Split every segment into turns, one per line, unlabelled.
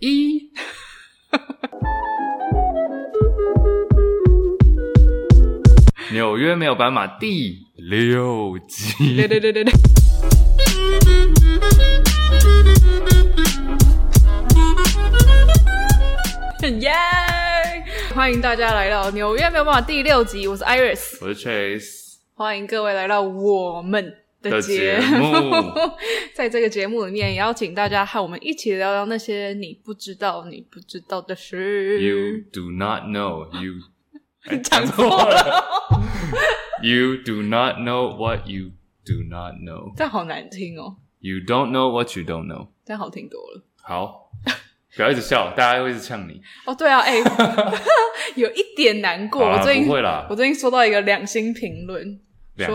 一，纽约没有斑马第六集。对对对对对。
耶！欢迎大家来到纽约没有斑马第六集，我是 Iris，
我是 Chase，
欢迎各位来到我们。
的节目，
在这个节目里面，也邀请大家和我们一起聊聊那些你不知道、你不知道的事。
You do not know you，
你 讲错了。
You do not know what you do not know。
这样好难听哦。
You don't know what you don't know。
这样好听多了。
好，不要一直笑，大家会一直呛你。
哦，对啊，哎、欸，有一点难过。我最近，
不会啦。
我最近收到一个两星评论，
两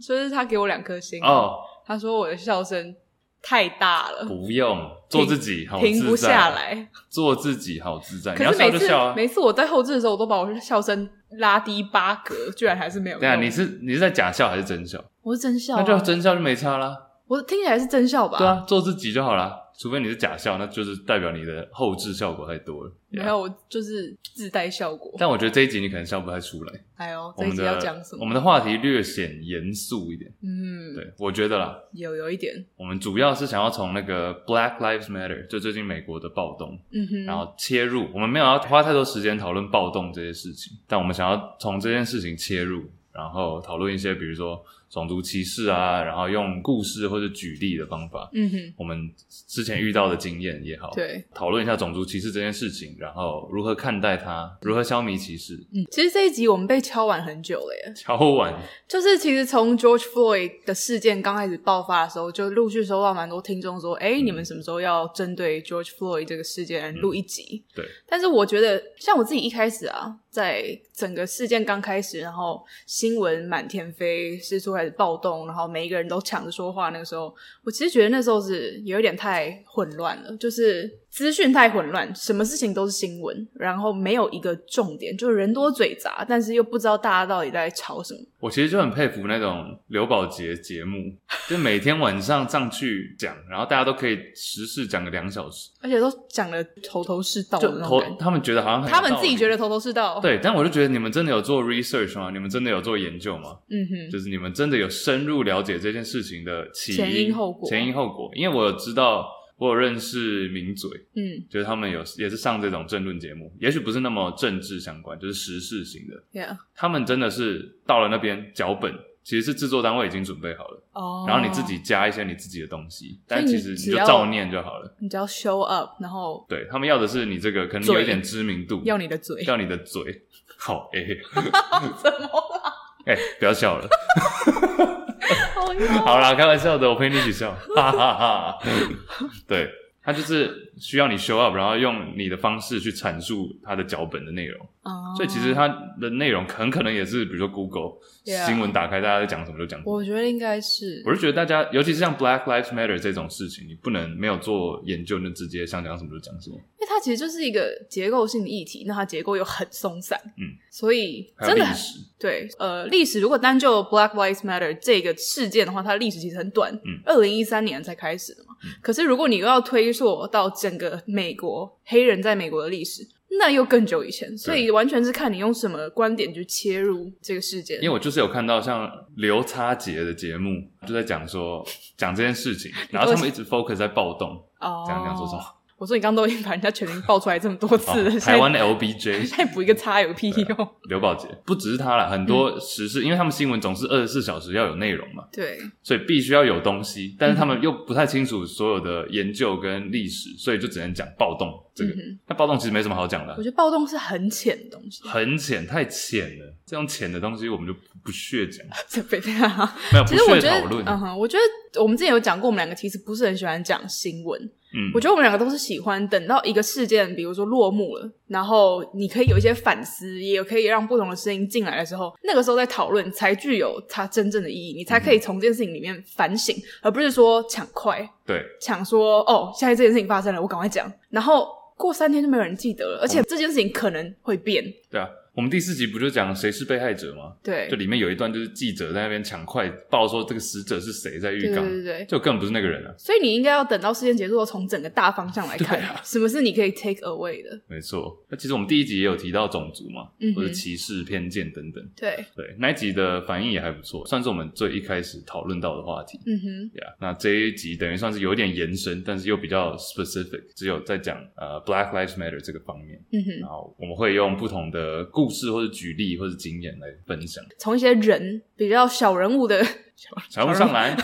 星。
就是他给我两颗星
哦，
他说我的笑声太大了，
不用做自己，好
停不下来，
做自己好自在。
可是每次
笑笑啊，
每次我在后置的时候，我都把我的笑声拉低八格，居然还是没有。
对啊，你是你是在假笑还是真笑？
我是真笑啊，
那就真笑就没差啦。
我听起来是真笑吧？
对啊，做自己就好啦。除非你是假笑，那就是代表你的后置效果太多了。
没有，我就是自带效果。
但我觉得这一集你可能笑不太出来。
哎呦，这一集要讲什么？
我们的话题略显严肃一点。
嗯，
对，我觉得啦，
有有一点。
我们主要是想要从那个 Black Lives Matter，就最近美国的暴动，
嗯哼，
然后切入。我们没有要花太多时间讨论暴动这些事情，但我们想要从这件事情切入，然后讨论一些，比如说。种族歧视啊，然后用故事或者举例的方法，
嗯哼，
我们之前遇到的经验也好，
对，
讨论一下种族歧视这件事情，然后如何看待它，如何消弭歧视。
嗯，其实这一集我们被敲碗很久了耶，
敲碗，
就是其实从 George Floyd 的事件刚开始爆发的时候，就陆续收到蛮多听众说，哎、嗯，你们什么时候要针对 George Floyd 这个事件录一集？
嗯、对，
但是我觉得，像我自己一开始啊，在整个事件刚开始，然后新闻满天飞，四处开始暴动，然后每一个人都抢着说话，那个时候，我其实觉得那时候是有一点太混乱了，就是。资讯太混乱，什么事情都是新闻，然后没有一个重点，就是人多嘴杂，但是又不知道大家到底在吵什么。
我其实就很佩服那种刘宝杰节目，就每天晚上上去讲，然后大家都可以时事讲个两小时，
而且都讲的头头是道的那种感觉。
他们觉得好像很
他们自己觉得头头是道。
对，但我就觉得你们真的有做 research 吗？你们真的有做研究吗？
嗯哼，
就是你们真的有深入了解这件事情的起因、
前因后果、
前因后果。因为我有知道。我有认识名嘴，
嗯，
就是他们有也是上这种政论节目，也许不是那么政治相关，就是时事型的。
Yeah.
他们真的是到了那边脚本，其实是制作单位已经准备好了，哦、oh.，然后你自己加一些你自己的东西，但其实你就照念就好了。
你只要 show up，然后
对他们要的是你这个可能有一点知名度，
要你的嘴，
要你的嘴，好哎，
怎么了？
哎、欸，不要笑了。好啦，开玩笑的，我陪你一起笑，哈哈哈。对，他就是需要你 show up，然后用你的方式去阐述他的脚本的内容。Oh. 所以其实他的内容很可能也是，比如说 Google. 新闻打开，大家在讲什么就讲什么。
我觉得应该是，
我是觉得大家，尤其是像 Black Lives Matter 这种事情，你不能没有做研究，就直接想讲什么就讲什么。
因为它其实就是一个结构性的议题，那它结构又很松散，
嗯，
所以真的对，呃，历史如果单就 Black Lives Matter 这个事件的话，它的历史其实很短，嗯，二零一三年才开始的嘛。嗯，可是如果你又要推溯到整个美国黑人在美国的历史。那又更久以前，所以完全是看你用什么观点去切入这个事件。
因为我就是有看到像刘叉杰的节目，就在讲说讲这件事情，然后他们一直 focus 在暴动，
哦，
这样讲说什么？
我说你刚刚都已经把人家全名爆出来这么多次了，哦、
台湾的 LBJ
再 补一个叉有屁用？
刘宝杰。不只是他了，很多时事、嗯，因为他们新闻总是二十四小时要有内容嘛，
对，所以
必须要有东西，但是他们又不太清楚所有的研究跟历史，所以就只能讲暴动这个。那、嗯、暴动其实没什么好讲的，
我觉得暴动是很浅的东西，
很浅，太浅了。这种浅的东西我们就不屑讲，
这非常
没有不屑讨论。
嗯哼，我觉得我们之前有讲过，我们两个其实不是很喜欢讲新闻。
嗯，
我觉得我们两个都是喜欢等到一个事件，比如说落幕了，然后你可以有一些反思，也可以让不同的声音进来的时候，那个时候再讨论才具有它真正的意义，你才可以从这件事情里面反省，嗯、而不是说抢快，
对，
抢说哦，现在这件事情发生了，我赶快讲，然后过三天就没有人记得了，而且这件事情可能会变，
对啊。我们第四集不就讲谁是被害者吗？
对，
就里面有一段就是记者在那边抢快报说这个死者是谁在浴缸，
对对对，
就根本不是那个人啊。
所以你应该要等到事件结束后，从整个大方向来看，
啊、
什么是你可以 take away 的。
没错，那其实我们第一集也有提到种族嘛，
嗯、
或者歧视、偏见等等。
对
对，那一集的反应也还不错，算是我们最一开始讨论到的话题。
嗯哼，
对啊，那这一集等于算是有点延伸，但是又比较 specific，只有在讲呃 Black Lives Matter 这个方面。
嗯哼，
然后我们会用不同的故事或者举例。或者经验来分享，
从一些人比较小人物的
小人物上来，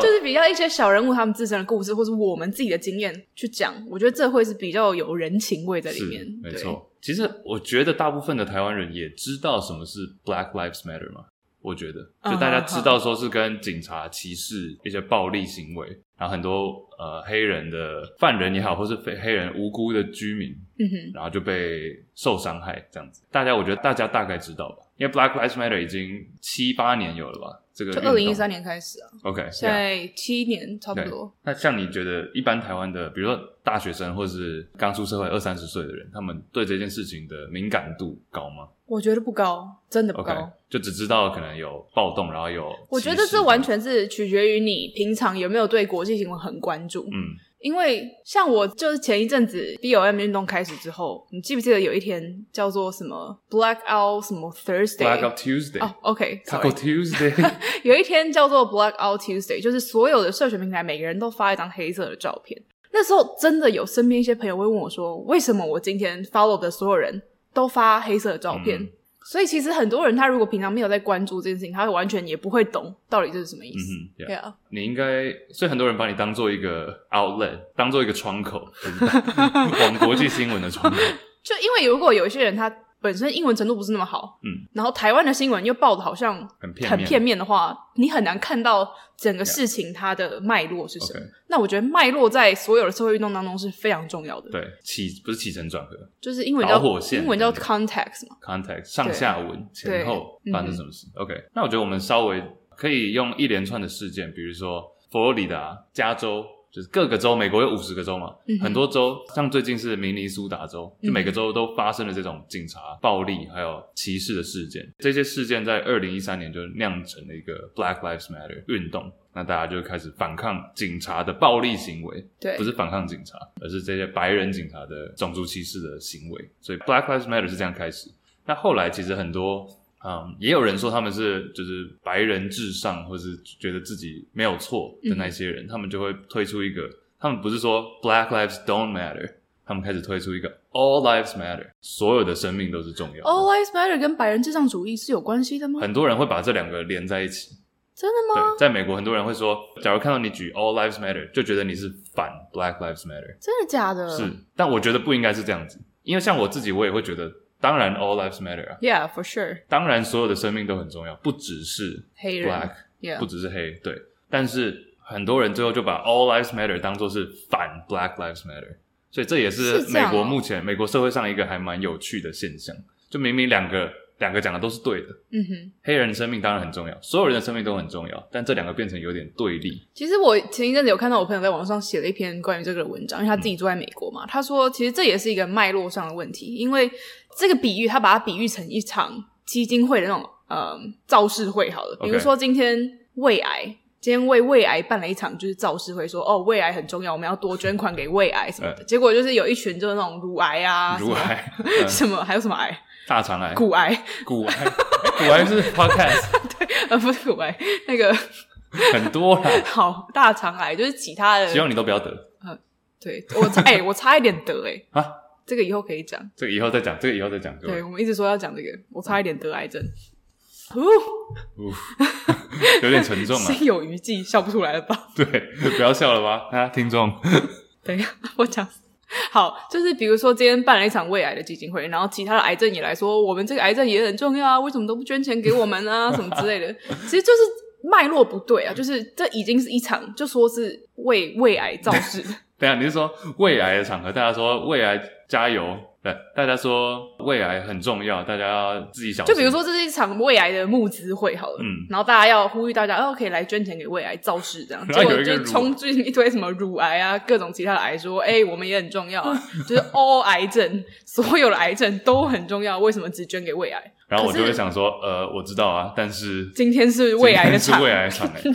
就是比较一些小人物他们自身的故事，或是我们自己的经验去讲。我觉得这会是比较有人情味在里面。
没错，其实我觉得大部分的台湾人也知道什么是 Black Lives Matter 嘛。我觉得，就大家知道说是跟警察歧视一些暴力行为，然后很多呃黑人的犯人也好，或是非黑人无辜的居民，
嗯哼，
然后就被受伤害这样子。大家我觉得大家大概知道吧，因为 Black Lives Matter 已经七八年有了吧。这个就
二零一三年开始啊
，OK，
现在七年差不多。
那像你觉得，一般台湾的，比如说大学生或是刚出社会二三十岁的人，他们对这件事情的敏感度高吗？
我觉得不高，真的不高。
Okay, 就只知道可能有暴动，然后有。
我觉得这完全是取决于你平常有没有对国际新闻很关注。
嗯。
因为像我就是前一阵子 B O M 运动开始之后，你记不记得有一天叫做什么 Blackout 什么
Thursday？Blackout Tuesday。
哦，OK，Taco
Tuesday。
有一天叫做 Blackout Tuesday，就是所有的社群平台每个人都发一张黑色的照片。那时候真的有身边一些朋友会问我说，为什么我今天 follow 的所有人都发黑色的照片？嗯所以其实很多人他如果平常没有在关注这件事情，他完全也不会懂到底这是什么意思。对啊，
你应该，所以很多人把你当做一个 outlet，当做一个窗口，往国际新闻的窗口。
就因为如果有一些人他。本身英文程度不是那么好，
嗯，
然后台湾的新闻又报的好像很片很片面的话，你很难看到整个事情它的脉络是什么。Okay. 那我觉得脉络在所有的社会运动当中是非常重要的。
对，起不是起承转合，
就是英文叫
导火线，
英文叫 context 嘛
，context 上下文前后发生什么事。OK，那我觉得我们稍微可以用一连串的事件，比如说佛罗里达、加州。就是各个州，美国有五十个州嘛，嗯、很多州，像最近是明尼苏达州，就每个州都发生了这种警察暴力还有歧视的事件。这些事件在二零一三年就酿成了一个 Black Lives Matter 运动，那大家就开始反抗警察的暴力行为，
对，
不是反抗警察，而是这些白人警察的种族歧视的行为。所以 Black Lives Matter 是这样开始。那后来其实很多。嗯，也有人说他们是就是白人至上，或是觉得自己没有错的那些人，嗯、他们就会推出一个，他们不是说 Black Lives Don't Matter，他们开始推出一个 All Lives Matter，所有的生命都是重要的。
All Lives Matter 跟白人至上主义是有关系的吗？
很多人会把这两个连在一起。
真的吗？
对，在美国很多人会说，假如看到你举 All Lives Matter，就觉得你是反 Black Lives Matter。
真的假的？
是，但我觉得不应该是这样子，因为像我自己，我也会觉得。当然，all lives matter 啊
，Yeah, for sure。
当然，所有的生命都很重要，不只是
黑人，black，Yeah.
不只是黑，对。但是很多人最后就把 all lives matter 当做是反 black lives matter，所以这也是美国目前、哦、美国社会上一个还蛮有趣的现象，就明明两个。两个讲的都是对的，
嗯哼，
黑人的生命当然很重要，所有人的生命都很重要，但这两个变成有点对立。
其实我前一阵子有看到我朋友在网上写了一篇关于这个的文章，因为他自己住在美国嘛，嗯、他说其实这也是一个脉络上的问题，因为这个比喻他把它比喻成一场基金会的那种呃造势会好了，比如说今天胃癌，今天为胃癌办了一场就是造势会说，说哦胃癌很重要，我们要多捐款给胃癌什么的，嗯、结果就是有一群就是那种乳癌啊，
乳癌
什么 还有什么癌。
大肠癌、
骨癌、
骨癌、骨癌是 podcast，
对，呃，不是骨癌，那个。
很多啦。
好，大肠癌就是其他的，
希望你都不要得。
嗯，对我差，哎、欸，我差一点得、欸，哎，啊，这个以后可以讲，
这个以后再讲，这个以后再讲。
对，我们一直说要讲这个，我差一点得癌症，呜，
有点沉重啊，
心有余悸，笑不出来了吧？
对，不要笑了吧，啊，听众，
等一下，我讲。好，就是比如说今天办了一场胃癌的基金会，然后其他的癌症也来说，我们这个癌症也很重要啊，为什么都不捐钱给我们啊，什么之类的，其实就是脉络不对啊，就是这已经是一场就说是为胃癌造势。
等下你是说胃癌的场合，大家说胃癌加油。对，大家说胃癌很重要，大家要自己想。
就比如说，这是一场胃癌的募资会，好了，嗯，然后大家要呼吁大家，哦，可以来捐钱给胃癌造势，这样，结果就冲进一堆什么乳癌啊，各种其他的癌，说，哎、欸，我们也很重要，就是 all 癌症，所有的癌症都很重要，为什么只捐给胃癌？
然后我就会想说，呃，我知道啊，但是
今天是未来的场，
是胃癌场，对，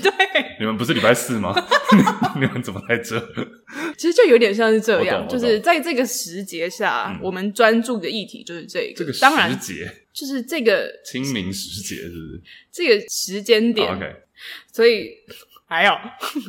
你们不是礼拜四吗？你们怎么在这？
其实就有点像是这样，就是在这个时节下，我们专注的议题就是这个。这个时节就是这个
清明时节，是不是？
这个时间点，OK。所以还有，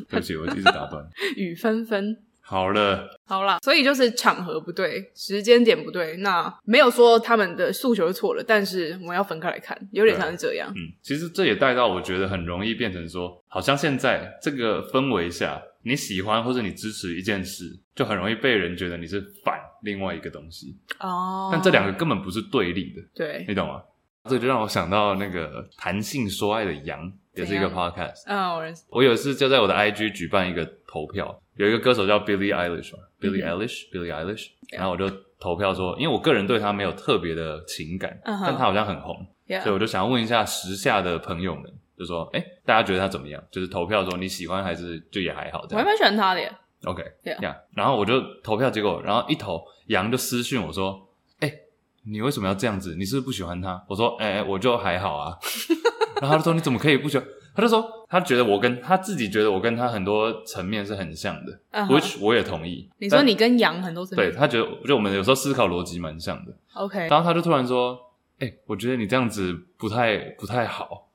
对不起，我一直打断。
雨纷纷。
好了，
好了，所以就是场合不对，时间点不对，那没有说他们的诉求是错了，但是我们要分开来看，有点像是这样。
嗯，其实这也带到我觉得很容易变成说，好像现在这个氛围下，你喜欢或者你支持一件事，就很容易被人觉得你是反另外一个东西哦。但这两个根本不是对立的，
对，
你懂吗？这就让我想到那个谈性说爱的羊，也是一个 podcast。
嗯，我认识。
我有一次就在我的 IG 举办一个投票。有一个歌手叫 Billie Eilish，Billie Eilish，Billie Eilish，然后我就投票说，因为我个人对他没有特别的情感，但他好像很红，所以我就想要问一下时下的朋友们，就说，哎，大家觉得他怎么样？就是投票说你喜欢还是就也还好？
我还蛮喜欢他的耶。
OK，这样，然后我就投票，结果然后一投，杨就私讯我说，哎，你为什么要这样子？你是不是不喜欢他？我说，哎，我就还好啊。然后他就说，你怎么可以不喜欢？他就说，他觉得我跟他自己觉得我跟他很多层面是很像的，which、uh. 我也同意。
你说你跟杨很多层面，
对，他觉得，就我们有时候思考逻辑蛮像的。
OK，
然后他就突然说：“哎、欸，我觉得你这样子不太不太好。”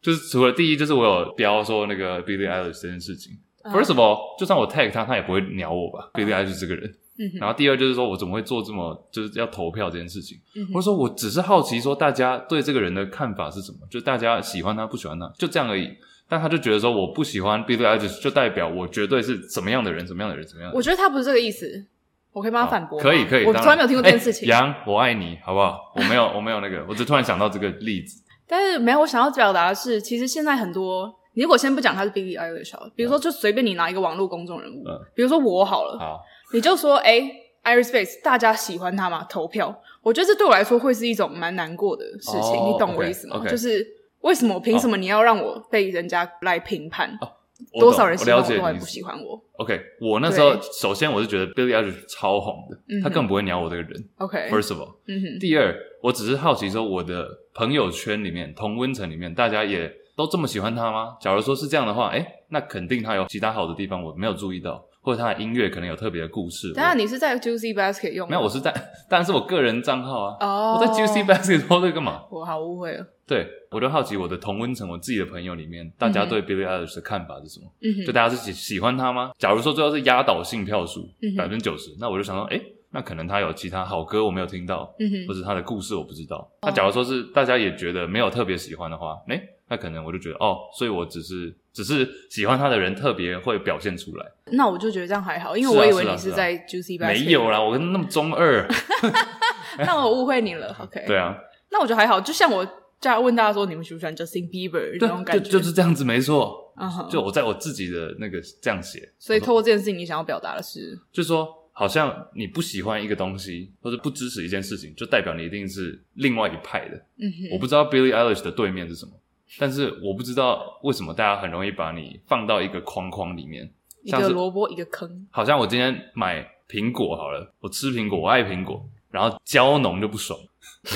就是除了第一，就是我有标说那个 Billie Eilish 这件事情。Uh. First of all，就算我 tag 他，他也不会鸟我吧？Billie Eilish 这个人。嗯、然后第二就是说我怎么会做这么就是要投票这件事情？嗯、或者说我只是好奇说大家对这个人的看法是什么？就大家喜欢他不喜欢他，就这样而已。但他就觉得说我不喜欢 Billie Eilish 就代表我绝对是怎么样的人，怎么样的人，怎么样的人。
我觉得他不是这个意思，我可以帮他反驳。
可以可以，
我从来没有听过这件事情。
杨，我爱你，好不好？我没有我没有那个，我只突然想到这个例子。
但是没有，我想要表达的是，其实现在很多，你如果先不讲他是 Billie Eilish，比如说就随便你拿一个网络公众人物，嗯、比如说我好了，好，你就说哎，Irispace 大家喜欢他吗？投票，我觉得这对我来说会是一种蛮难过的事情，哦、你懂我意思吗？Okay, okay. 就是。为什么？凭什么你要让我被人家来评判？哦、多少人喜欢我，多少人不喜欢我
？OK，我那时候首先我是觉得 Eilish 超红的，他更不会鸟我这个人。OK，First、okay, of all，、第二，我只是好奇说，我的朋友圈里面同温层里面，大家也都这么喜欢他吗？假如说是这样的话，诶，那肯定他有其他好的地方，我没有注意到。或者他的音乐可能有特别的故事。
当然，你是在 Juicy Basket 用？
没有，我是在，当然是我个人账号啊。哦。我在 Juicy Basket 说这个干嘛？
我好误会了。
对，我就好奇我的同温层，我自己的朋友里面，大家对 Billie Eilish 的看法是什么？嗯哼。就大家是喜喜欢他吗？假如说最后是压倒性票数，百分之九十，那我就想说，诶，那可能他有其他好歌我没有听到，或者他的故事我不知道。那假如说是大家也觉得没有特别喜欢的话，诶，那可能我就觉得，哦，所以我只是。只是喜欢他的人特别会表现出来，
那我就觉得这样还好，因为我以为你是在 Juicy Basket。
没有啦，我跟那么中二，
那我误会你了。OK，
对啊，
那我觉得还好，就像我这样问大家说，你们喜不喜欢 Justin Bieber 那种感觉，
就就是这样子，没错。就我在我自己的那个这样写，
所以透过这件事情，你想要表达的是，
就是说，好像你不喜欢一个东西，或者不支持一件事情，就代表你一定是另外一派的。嗯哼，我不知道 Billie Eilish 的对面是什么。但是我不知道为什么大家很容易把你放到一个框框里面，
一个萝卜一个坑。
好像我今天买苹果好了，我吃苹果，我爱苹果，然后蕉农就不爽，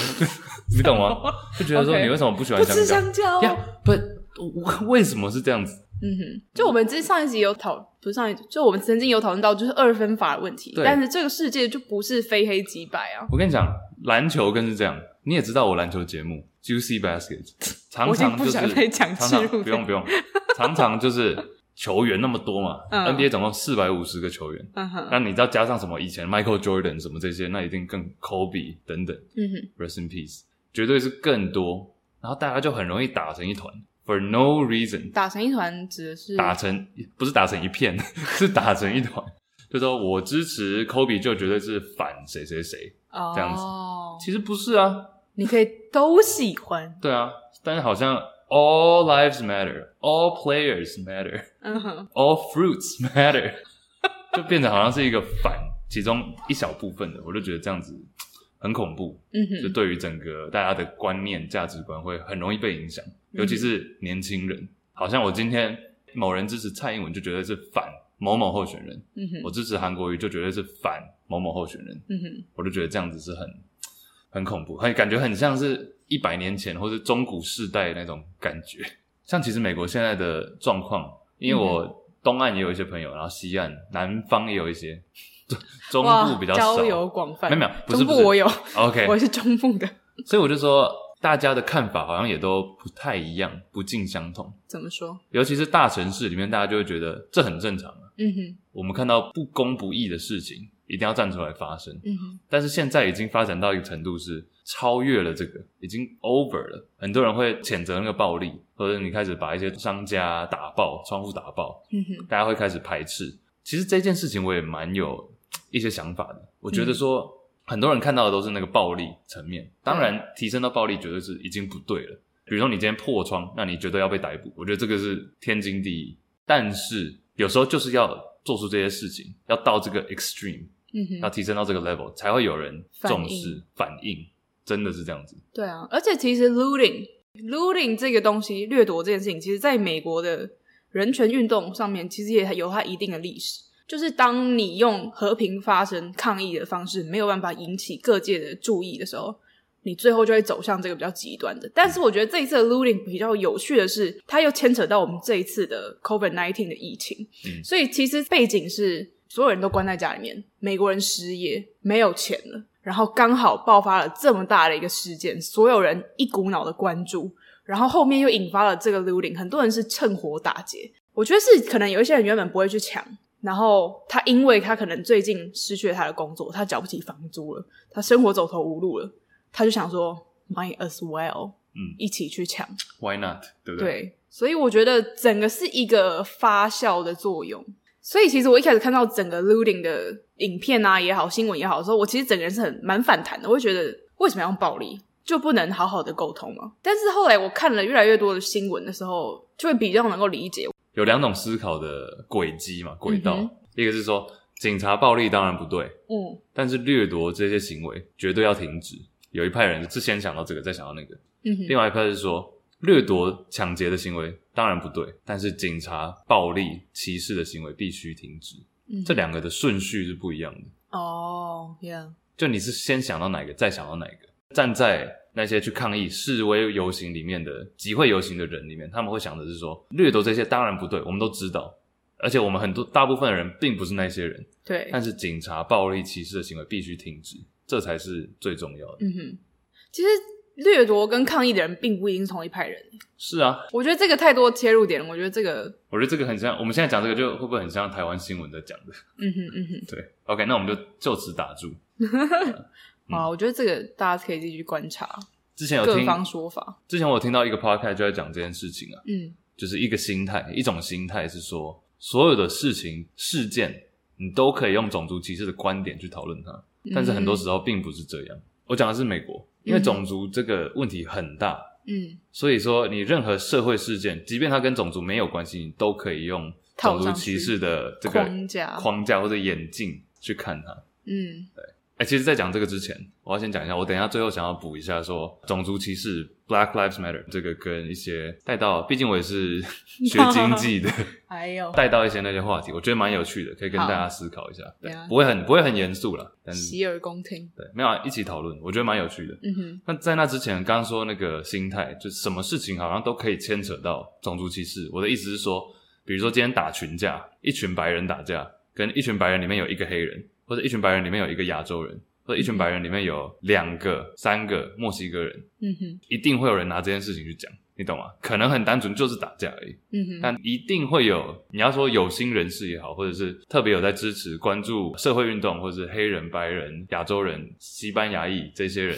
你懂吗？就觉得说 你为什么不喜欢香蕉？不吃香蕉呀？不，为什么是这样子？
嗯哼，就我们之前上一集有讨，不是上一集，就我们曾经有讨论到就是二分法的问题。对但是这个世界就不是非黑即白啊。
我跟你讲，篮球更是这样。你也知道我篮球节目 Juicy Basket，常常就是常常不用不用，常常就是球员那么多嘛。嗯、NBA 总共四百五十个球员，那、嗯、你知道加上什么以前 Michael Jordan 什么这些，那一定更 Kobe 等等。嗯哼，Rest in peace，绝对是更多。然后大家就很容易打成一团，For no reason。
打成一团指的是
打成不是打成一片，是打成一团。就说我支持 Kobe，就绝对是反谁谁谁这样子。哦、其实不是啊。
你可以都喜欢，
对啊，但是好像 all lives matter, all players matter, 嗯哼，all fruits matter，就变成好像是一个反其中一小部分的，我就觉得这样子很恐怖。
嗯哼，
就对于整个大家的观念、价值观会很容易被影响，尤其是年轻人。好像我今天某人支持蔡英文，就觉得是反某某候选人。我支持韩国瑜，就觉得是反某某候选人。嗯哼，我就觉得这样子是很很恐怖，很感觉很像是一百年前或是中古世代那种感觉。像其实美国现在的状况，因为我东岸也有一些朋友，然后西岸、南方也有一些，中 部比较少，
交友广泛。
没有没有，不是
中部我有
，OK，
我是中部的，
所以我就说大家的看法好像也都不太一样，不尽相同。
怎么说？
尤其是大城市里面，大家就会觉得这很正常啊。
嗯哼，
我们看到不公不义的事情，一定要站出来发声。
嗯哼，
但是现在已经发展到一个程度是。超越了这个，已经 over 了。很多人会谴责那个暴力，或者你开始把一些商家打爆，窗户打爆，
嗯哼，大
家会开始排斥。其实这件事情我也蛮有 一些想法的。我觉得说，嗯、很多人看到的都是那个暴力层面，当然提升到暴力绝对是已经不对了。比如说你今天破窗，那你绝对要被逮捕，我觉得这个是天经地义。但是有时候就是要做出这些事情，要到这个 extreme，
嗯哼，
要提升到这个 level，才会有人重视反应。真的是这样子，
对啊，而且其实 looting looting 这个东西，掠夺这件事情，其实在美国的人权运动上面，其实也有它一定的历史。就是当你用和平发声抗议的方式，没有办法引起各界的注意的时候，你最后就会走向这个比较极端的。但是我觉得这一次的 looting 比较有趣的是，它又牵扯到我们这一次的 COVID nineteen 的疫情，
嗯，
所以其实背景是所有人都关在家里面，美国人失业，没有钱了。然后刚好爆发了这么大的一个事件，所有人一股脑的关注，然后后面又引发了这个 looting，很多人是趁火打劫。我觉得是可能有一些人原本不会去抢，然后他因为他可能最近失去了他的工作，他缴不起房租了，他生活走投无路了，他就想说 might as well，
嗯，
一起去抢
，Why not？对不对？
对，所以我觉得整个是一个发酵的作用。所以其实我一开始看到整个 looting 的影片啊也好，新闻也好的时候，我其实整个人是很蛮反弹的。我会觉得为什么要用暴力，就不能好好的沟通吗？但是后来我看了越来越多的新闻的时候，就会比较能够理解。
有两种思考的轨迹嘛，轨道。
嗯、
一个是说警察暴力当然不对，
嗯，
但是掠夺这些行为绝对要停止。有一派人是先想到这个，再想到那个。
嗯，
另外一派是说。掠夺、抢劫的行为当然不对，但是警察暴力、歧视的行为必须停止。
嗯，
这两个的顺序是不一样的。
哦，Yeah，
就你是先想到哪个，再想到哪个？站在那些去抗议示威游行里面的集会游行的人里面，他们会想的是说，掠夺这些当然不对，我们都知道，而且我们很多大部分的人并不是那些人。
对，
但是警察暴力、歧视的行为必须停止，这才是最重要的。
嗯哼，其实。掠夺跟抗议的人并不一定是同一派人。
是啊，
我觉得这个太多切入点了。我觉得这个，
我觉得这个很像我们现在讲这个，就会不会很像台湾新闻在讲的？
嗯哼嗯哼，
对。OK，那我们就就此打住。
啊，我觉得这个大家可以继续观察。
之前有听
各方说法，
之前我有听到一个 podcast 就在讲这件事情啊。
嗯，
就是一个心态，一种心态是说，所有的事情事件，你都可以用种族歧视的观点去讨论它，但是很多时候并不是这样。我讲的是美国。因为种族这个问题很大，
嗯，
所以说你任何社会事件，即便它跟种族没有关系，你都可以用种族歧视的这个
框架、
框架或者眼镜去看它，
嗯，
对。哎，其实，在讲这个之前，我要先讲一下，我等一下最后想要补一下说，种族歧视 （Black Lives Matter） 这个跟一些带到，毕竟我也是 学经济的，
还有
带到一些那些话题，我觉得蛮有趣的，可以跟大家思考一下，对，
啊、
不会很不会很严肃了，
洗耳恭听，
对，没有、啊、一起讨论，我觉得蛮有趣的。
嗯哼，
那在那之前，刚刚说那个心态，就什么事情好像都可以牵扯到种族歧视。我的意思是说，比如说今天打群架，一群白人打架，跟一群白人里面有一个黑人，或者一群白人里面有一个亚洲人。或者一群白人里面有两个、三个墨西哥人，
嗯哼，
一定会有人拿这件事情去讲，你懂吗？可能很单纯就是打架而已，
嗯哼，
但一定会有你要说有心人士也好，或者是特别有在支持、关注社会运动，或者是黑人、白人、亚洲人、西班牙裔这些人，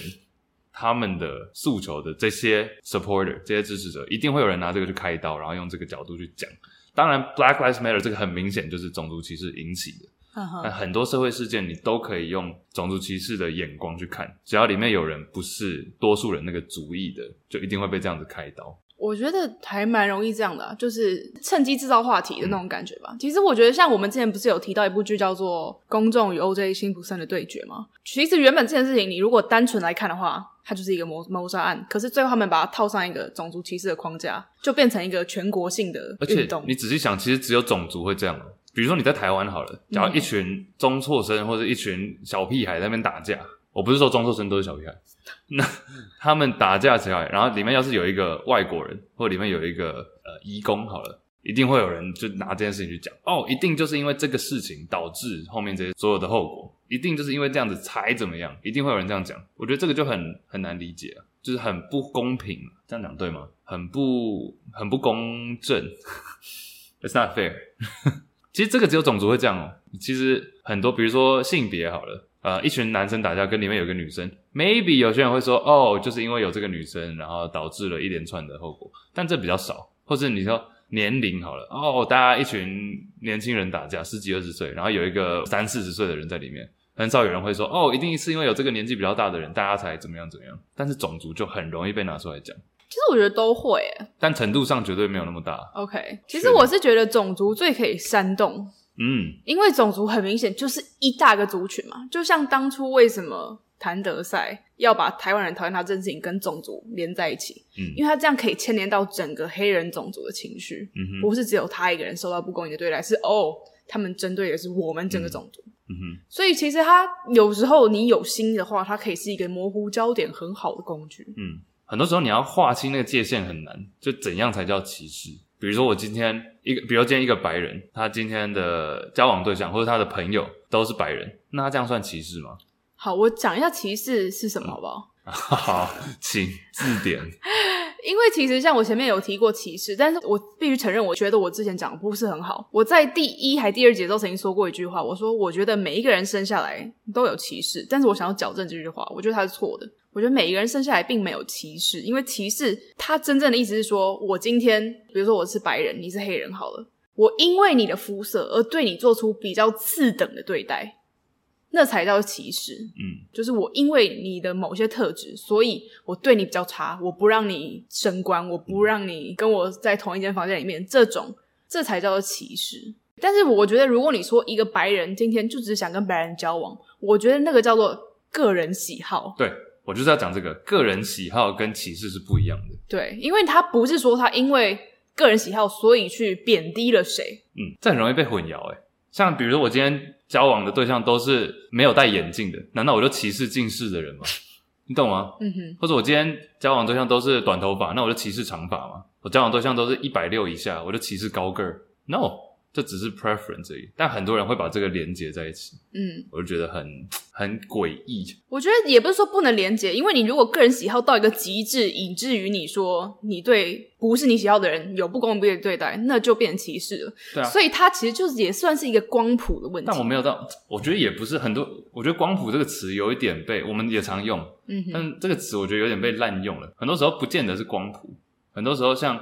他们的诉求的这些 supporter、这些支持者，一定会有人拿这个去开刀，然后用这个角度去讲。当然，Black Lives Matter 这个很明显就是种族歧视引起的。但很多社会事件，你都可以用种族歧视的眼光去看，只要里面有人不是多数人那个族裔的，就一定会被这样子开刀。
我觉得还蛮容易这样的、啊，就是趁机制造话题的那种感觉吧。嗯、其实我觉得，像我们之前不是有提到一部剧叫做《公众与 O.J. 辛普森的对决》吗？其实原本这件事情，你如果单纯来看的话，它就是一个谋谋杀案。可是最后他们把它套上一个种族歧视的框架，就变成一个全国性的运动。
而且你仔细想，其实只有种族会这样。比如说你在台湾好了，假如一群中辍生或者一群小屁孩在那边打架。我不是说中辍生都是小屁孩，那他们打架起来，然后里面要是有一个外国人，或里面有一个呃移工，好了，一定会有人就拿这件事情去讲，哦，一定就是因为这个事情导致后面这些所有的后果，一定就是因为这样子才怎么样，一定会有人这样讲。我觉得这个就很很难理解啊，就是很不公平，这样讲对吗？很不很不公正，It's not fair。其实这个只有种族会这样哦，其实很多，比如说性别好了。呃，一群男生打架，跟里面有个女生，maybe 有些人会说，哦，就是因为有这个女生，然后导致了一连串的后果，但这比较少。或者你说年龄好了，哦，大家一群年轻人打架，十几二十岁，然后有一个三四十岁的人在里面，很少有人会说，哦，一定是因为有这个年纪比较大的人，大家才怎么样怎么样。但是种族就很容易被拿出来讲。
其实我觉得都会，
但程度上绝对没有那么大。
OK，其实我是觉得种族最可以煽动。
嗯，
因为种族很明显就是一大个族群嘛，就像当初为什么谭德赛要把台湾人讨厌他这件事情跟种族连在一起，
嗯，
因为他这样可以牵连到整个黑人种族的情绪，
嗯哼，
不是只有他一个人受到不公平的对待，是哦，他们针对的是我们整个种族，
嗯，嗯哼，
所以其实他有时候你有心的话，它可以是一个模糊焦点很好的工具，
嗯，很多时候你要划清那个界限很难，就怎样才叫歧视？比如说，我今天一个，比如今天一个白人，他今天的交往对象或者他的朋友都是白人，那他这样算歧视吗？
好，我讲一下歧视是什么，好不好？
嗯、好，请字典。
因为其实像我前面有提过歧视，但是我必须承认，我觉得我之前讲的不是很好。我在第一还第二节都曾经说过一句话，我说我觉得每一个人生下来都有歧视，但是我想要矫正这句话，我觉得它是错的。我觉得每一个人生下来并没有歧视，因为歧视它真正的意思是说，我今天比如说我是白人，你是黑人，好了，我因为你的肤色而对你做出比较次等的对待，那才叫歧视。
嗯，
就是我因为你的某些特质，所以我对你比较差，我不让你升官，我不让你跟我在同一间房间里面，这种这才叫做歧视。但是我觉得，如果你说一个白人今天就只是想跟白人交往，我觉得那个叫做个人喜好。
对。我就是要讲这个，个人喜好跟歧视是不一样的。
对，因为他不是说他因为个人喜好所以去贬低了谁。
嗯，这很容易被混淆诶。像比如说我今天交往的对象都是没有戴眼镜的，难道我就歧视近视的人吗？你懂吗？
嗯哼。
或者我今天交往对象都是短头发，那我就歧视长发吗？我交往对象都是一百六以下，我就歧视高个儿？No。这只是 preference 而已，但很多人会把这个连接在一起，
嗯，
我就觉得很 很诡异。
我觉得也不是说不能连接，因为你如果个人喜好到一个极致，以至于你说你对不是你喜好的人有不公平的对待，那就变成歧视了。
对啊，
所以它其实就是也算是一个光谱的问题。
但我没有到，我觉得也不是很多。我觉得光谱这个词有一点被我们也常用，
嗯哼，
但这个词我觉得有点被滥用了。很多时候不见得是光谱，很多时候像。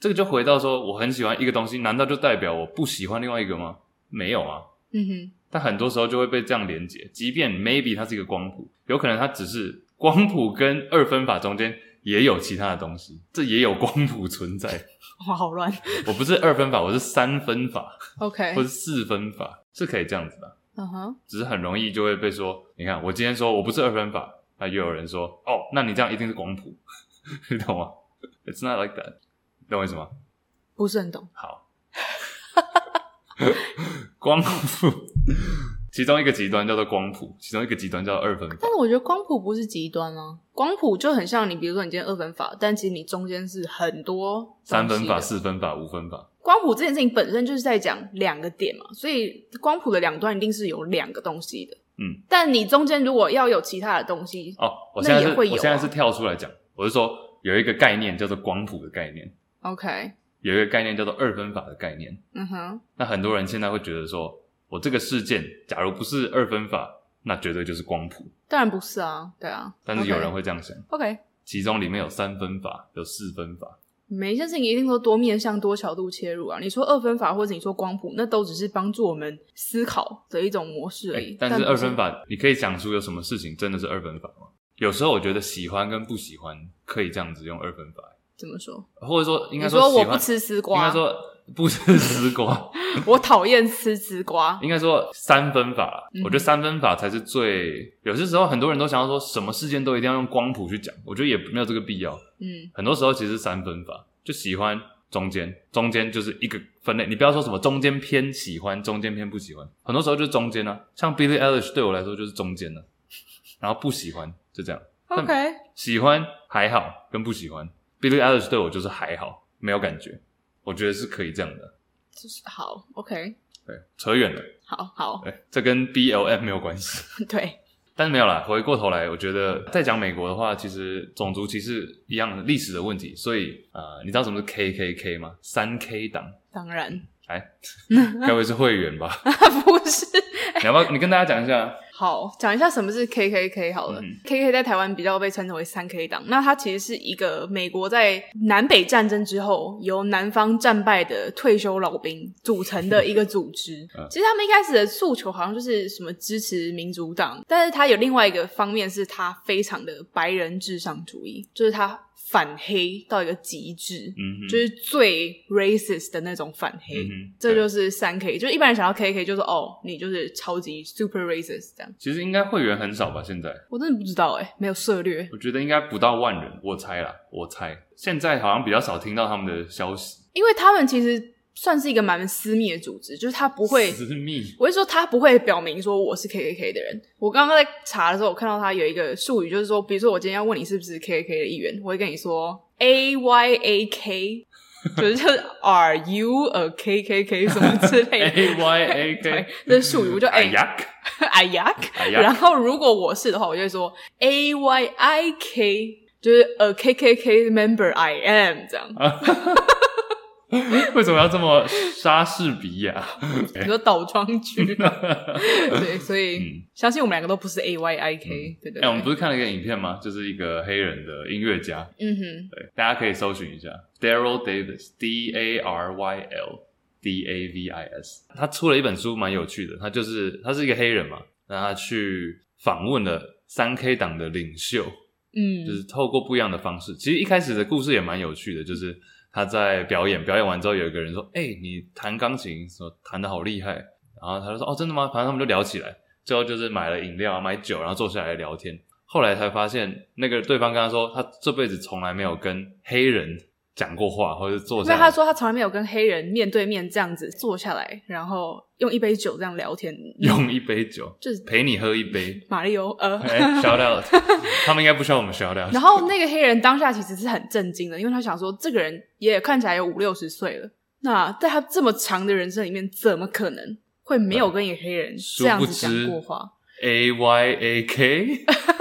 这个就回到说，我很喜欢一个东西，难道就代表我不喜欢另外一个吗？没有啊。
嗯哼。但
很多时候就会被这样连接，即便 maybe 它是一个光谱，有可能它只是光谱跟二分法中间也有其他的东西，这也有光谱存在。
哇，好乱。
我不是二分法，我是三分法。
OK。
或是四分法，是可以这样子的。
嗯哼。
只是很容易就会被说，你看我今天说我不是二分法，那又有人说，哦，那你这样一定是光谱，你懂吗？It's not like that. 懂我意思吗？
不是很懂。
好，光谱，其中一个极端叫做光谱，其中一个极端叫做二分法。
但是我觉得光谱不是极端啊，光谱就很像你，比如说你今天二分法，但其实你中间是很多
三分法、四分法、五分法。
光谱这件事情本身就是在讲两个点嘛，所以光谱的两端一定是有两个东西的。
嗯，
但你中间如果要有其他的东西，
哦，我现在是，我现在是跳出来讲，我是说有一个概念叫做光谱的概念。
OK，
有一个概念叫做二分法的概念。
嗯哼，
那很多人现在会觉得说，我这个事件假如不是二分法，那绝对就是光谱。
当然不是啊，对啊。
但是有人会这样想。
OK，
其中里面有三分法，有四分法。
每一件事情一定都多面向、多角度切入啊。你说二分法或者你说光谱，那都只是帮助我们思考的一种模式而已。欸、
但是二分法，你可以讲出有什么事情真的是二分法吗？有时候我觉得喜欢跟不喜欢可以这样子用二分法。
怎么说？
或者说应该
说我不吃丝瓜，
应该说不吃丝瓜，
我讨厌吃丝瓜。
应该说三分法，
嗯、
我觉得三分法才是最。有些时候很多人都想要说什么事件都一定要用光谱去讲，我觉得也没有这个必要。
嗯，
很多时候其实是三分法，就喜欢中间，中间就是一个分类。你不要说什么中间偏喜欢，中间偏不喜欢，很多时候就是中间啊。像 Billie Eilish 对我来说就是中间的、啊，然后不喜欢就这样。
OK，
喜欢还好，跟不喜欢。Billie Eilish 对我就是还好，没有感觉。我觉得是可以这样的，
就是好。OK，
对，扯远了。
好好，
对，这跟 BLM 没有关系。
对。
但是没有啦，回过头来，我觉得在讲美国的话，其实种族歧视一样的历史的问题。所以，呃，你知道什么是 KKK 吗？三 K 党。
当然。
哎，该不会是会员吧？
不是。
你要不要？你跟大家讲一下。
好，讲一下什么是 KKK 好了。嗯、KKK 在台湾比较被称之为三 K 党，那它其实是一个美国在南北战争之后由南方战败的退休老兵组成的一个组织。嗯、其实他们一开始的诉求好像就是什么支持民主党，但是它有另外一个方面是它非常的白人至上主义，就是它。反黑到一个极致，就是最 racist 的那种反黑，嗯，这就是三 K，就一般人想到 KK 就是哦，你就是超级 super racist 这样。
其实应该会员很少吧？现在
我真的不知道哎，没有涉略。
我觉得应该不到万人，我猜啦，我猜现在好像比较少听到他们的消息，
因为他们其实。算是一个蛮私密的组织，就是他不会
私密。
我是说他不会表明说我是 KKK 的人。我刚刚在查的时候，我看到他有一个术语，就是说，比如说我今天要问你是不是 KKK 的一员，我会跟你说 A Y A K，就是就是 Are you a KKK 什么之类的
A Y A K，
这是术语，我就哎
呀
哎呀，然后如果我是的话，我就会说 A Y I K，就是 A KKK member I am 这样。
为什么要这么莎士比亚？
你说倒装句，对，所以、嗯、相信我们两个都不是 A Y I K，、嗯、对对。哎、欸，我
们不是看了一个影片吗？就是一个黑人的音乐家，
嗯哼，
对，大家可以搜寻一下 Daryl Davis，D A R Y L D A V I S，他出了一本书，蛮有趣的。他就是他是一个黑人嘛，然后他去访问了三 K 党的领袖，
嗯，
就是透过不一样的方式。其实一开始的故事也蛮有趣的，就是。他在表演，表演完之后，有一个人说：“哎、你弹钢琴，说弹的好厉害。”然后他就说：“哦，真的吗？”反正他们就聊起来，最后就是买了饮料、买酒，然后坐下来聊天。后来才发现，那个对方跟他说，他这辈子从来没有跟黑人讲过话，或者是坐。
因为他说他从来没有跟黑人面对面这样子坐下来，然后用一杯酒这样聊天。
用一杯酒，就是陪你喝一杯。
马里欧，呃，
shout out，他们应该不需要我们 shout out。
然后那个黑人当下其实是很震惊的，因为他想说，这个人也看起来有五六十岁了，那在他这么长的人生里面，怎么可能会没有跟一个黑人这样子讲过话
？A Y A K。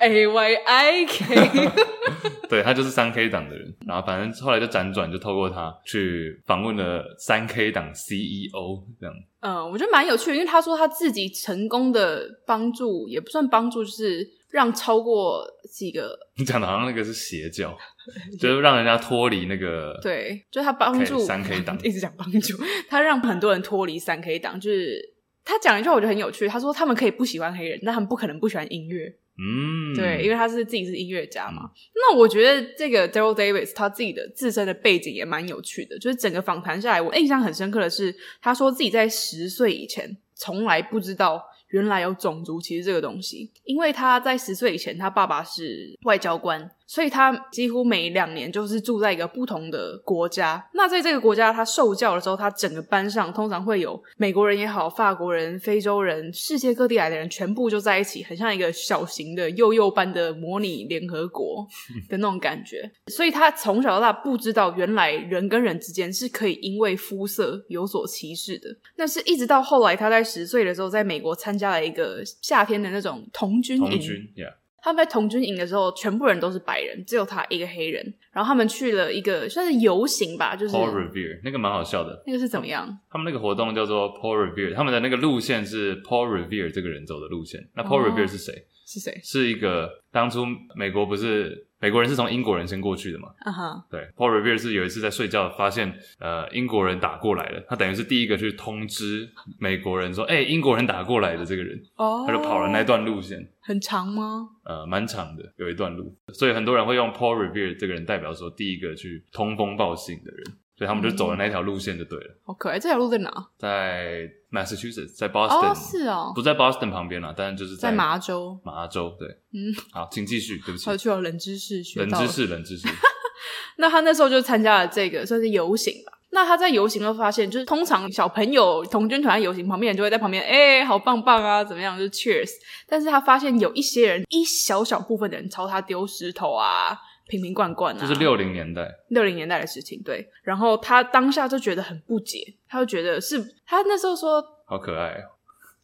A Y I K，
对，他就是三 K 党的人，然后反正后来就辗转，就透过他去访问了三 K 党 CEO 这样。
嗯，我觉得蛮有趣的，因为他说他自己成功的帮助也不算帮助，就是让超过几个。
你讲的好像那个是邪教，就是让人家脱离那个。
对，就是他帮助
三 K 党，
一直讲帮助，他让很多人脱离三 K 党。就是他讲一句话，我觉得很有趣，他说他们可以不喜欢黑人，但他们不可能不喜欢音乐。
嗯，
对，因为他是自己是音乐家嘛。那我觉得这个 Daryl Davis 他自己的自身的背景也蛮有趣的。就是整个访谈下来，我印象很深刻的是，他说自己在十岁以前从来不知道原来有种族歧视这个东西，因为他在十岁以前，他爸爸是外交官。所以他几乎每两年就是住在一个不同的国家。那在这个国家，他受教的时候，他整个班上通常会有美国人也好、法国人、非洲人、世界各地来的人，全部就在一起，很像一个小型的幼幼班的模拟联合国 的那种感觉。所以他从小到大不知道，原来人跟人之间是可以因为肤色有所歧视的。那是一直到后来，他在十岁的时候，在美国参加了一个夏天的那种童军营。
童军，yeah.
他们在童军营的时候，全部人都是白人，只有他一个黑人。然后他们去了一个算是游行吧，就是
Paul Revere，那个蛮好笑的。
那个是怎么样？
他们那个活动叫做 Paul Revere，他们的那个路线是 Paul Revere 这个人走的路线。那 Paul Revere 是谁？
是谁？
是一个当初美国不是。美国人是从英国人先过去的嘛？
啊哈，
对，Paul Revere 是有一次在睡觉发现，呃，英国人打过来了，他等于是第一个去通知美国人说，哎、欸，英国人打过来的这个人，哦，他就跑了那段路线，
很长吗？
呃，蛮长的，有一段路，所以很多人会用 Paul Revere 这个人代表说第一个去通风报信的人。所以他们就走了那条路线就对了。
好可爱，这条路在哪？
在 Massachusetts，在 Boston。
哦，是哦，
不在 Boston 旁边啦，但是就是在
麻州。
麻州，对。嗯，好，请继续。对不起，
我去了冷知识学，
冷知识，冷知识。
那他那时候就参加了这个算是游行吧。那他在游行都发现，就是通常小朋友童军团游行，旁边人就会在旁边，哎、欸，好棒棒啊，怎么样？就 Cheers。但是他发现有一些人，一小小部分的人朝他丢石头啊。瓶瓶罐罐啊，
就是六零年代，
六零年代的事情。对，然后他当下就觉得很不解，他就觉得是他那时候说
好可爱哦。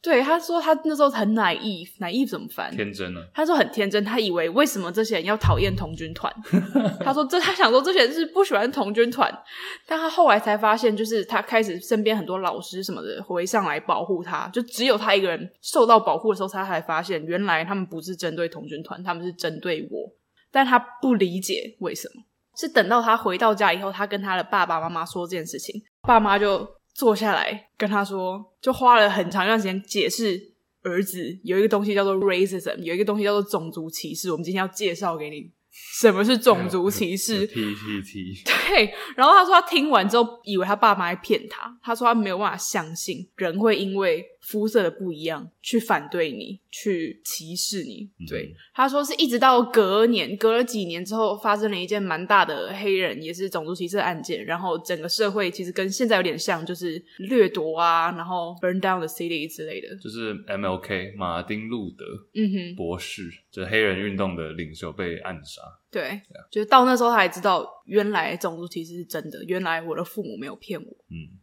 对，他说他那时候很 naive，naive 怎么翻？
天真呢？
他说很天真，他以为为什么这些人要讨厌童军团？他说这他想说这些人是不喜欢童军团，但他后来才发现，就是他开始身边很多老师什么的围上来保护他，就只有他一个人受到保护的时候，他才发现原来他们不是针对童军团，他们是针对我。但他不理解为什么，是等到他回到家以后，他跟他的爸爸妈妈说这件事情，爸妈就坐下来跟他说，就花了很长一段时间解释儿子有一个东西叫做 racism，有一个东西叫做种族歧视，我们今天要介绍给你。什么是种族歧视
？PPT。
对，然后他说他听完之后，以为他爸妈在骗他。他说他没有办法相信人会因为肤色的不一样去反对你，去歧视你。对，嗯、他说是一直到隔年，隔了几年之后，发生了一件蛮大的黑人也是种族歧视的案件。然后整个社会其实跟现在有点像，就是掠夺啊，然后 burn down the city 之类的。
就是 MLK 马丁路德，嗯哼，博士，就是黑人运动的领袖被暗
杀。对就是到那时候他才知道，原来种族歧视是真的。原来我的父母没有骗我。
嗯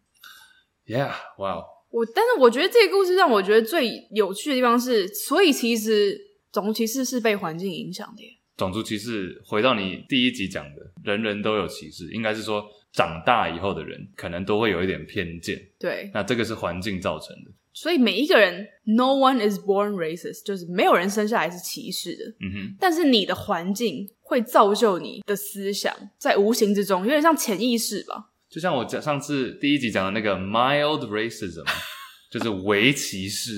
，Yeah，哇、wow.，
我但是我觉得这个故事让我觉得最有趣的地方是，所以其实种族歧视是被环境影响的耶。
种族歧视回到你第一集讲的，人人都有歧视，应该是说长大以后的人可能都会有一点偏见。
对，
那这个是环境造成的。
所以每一个人，no one is born racist，就是没有人生下来是歧视的。嗯哼。但是你的环境会造就你的思想，在无形之中，有点像潜意识吧。
就像我讲上次第一集讲的那个 mild racism，就是微歧视。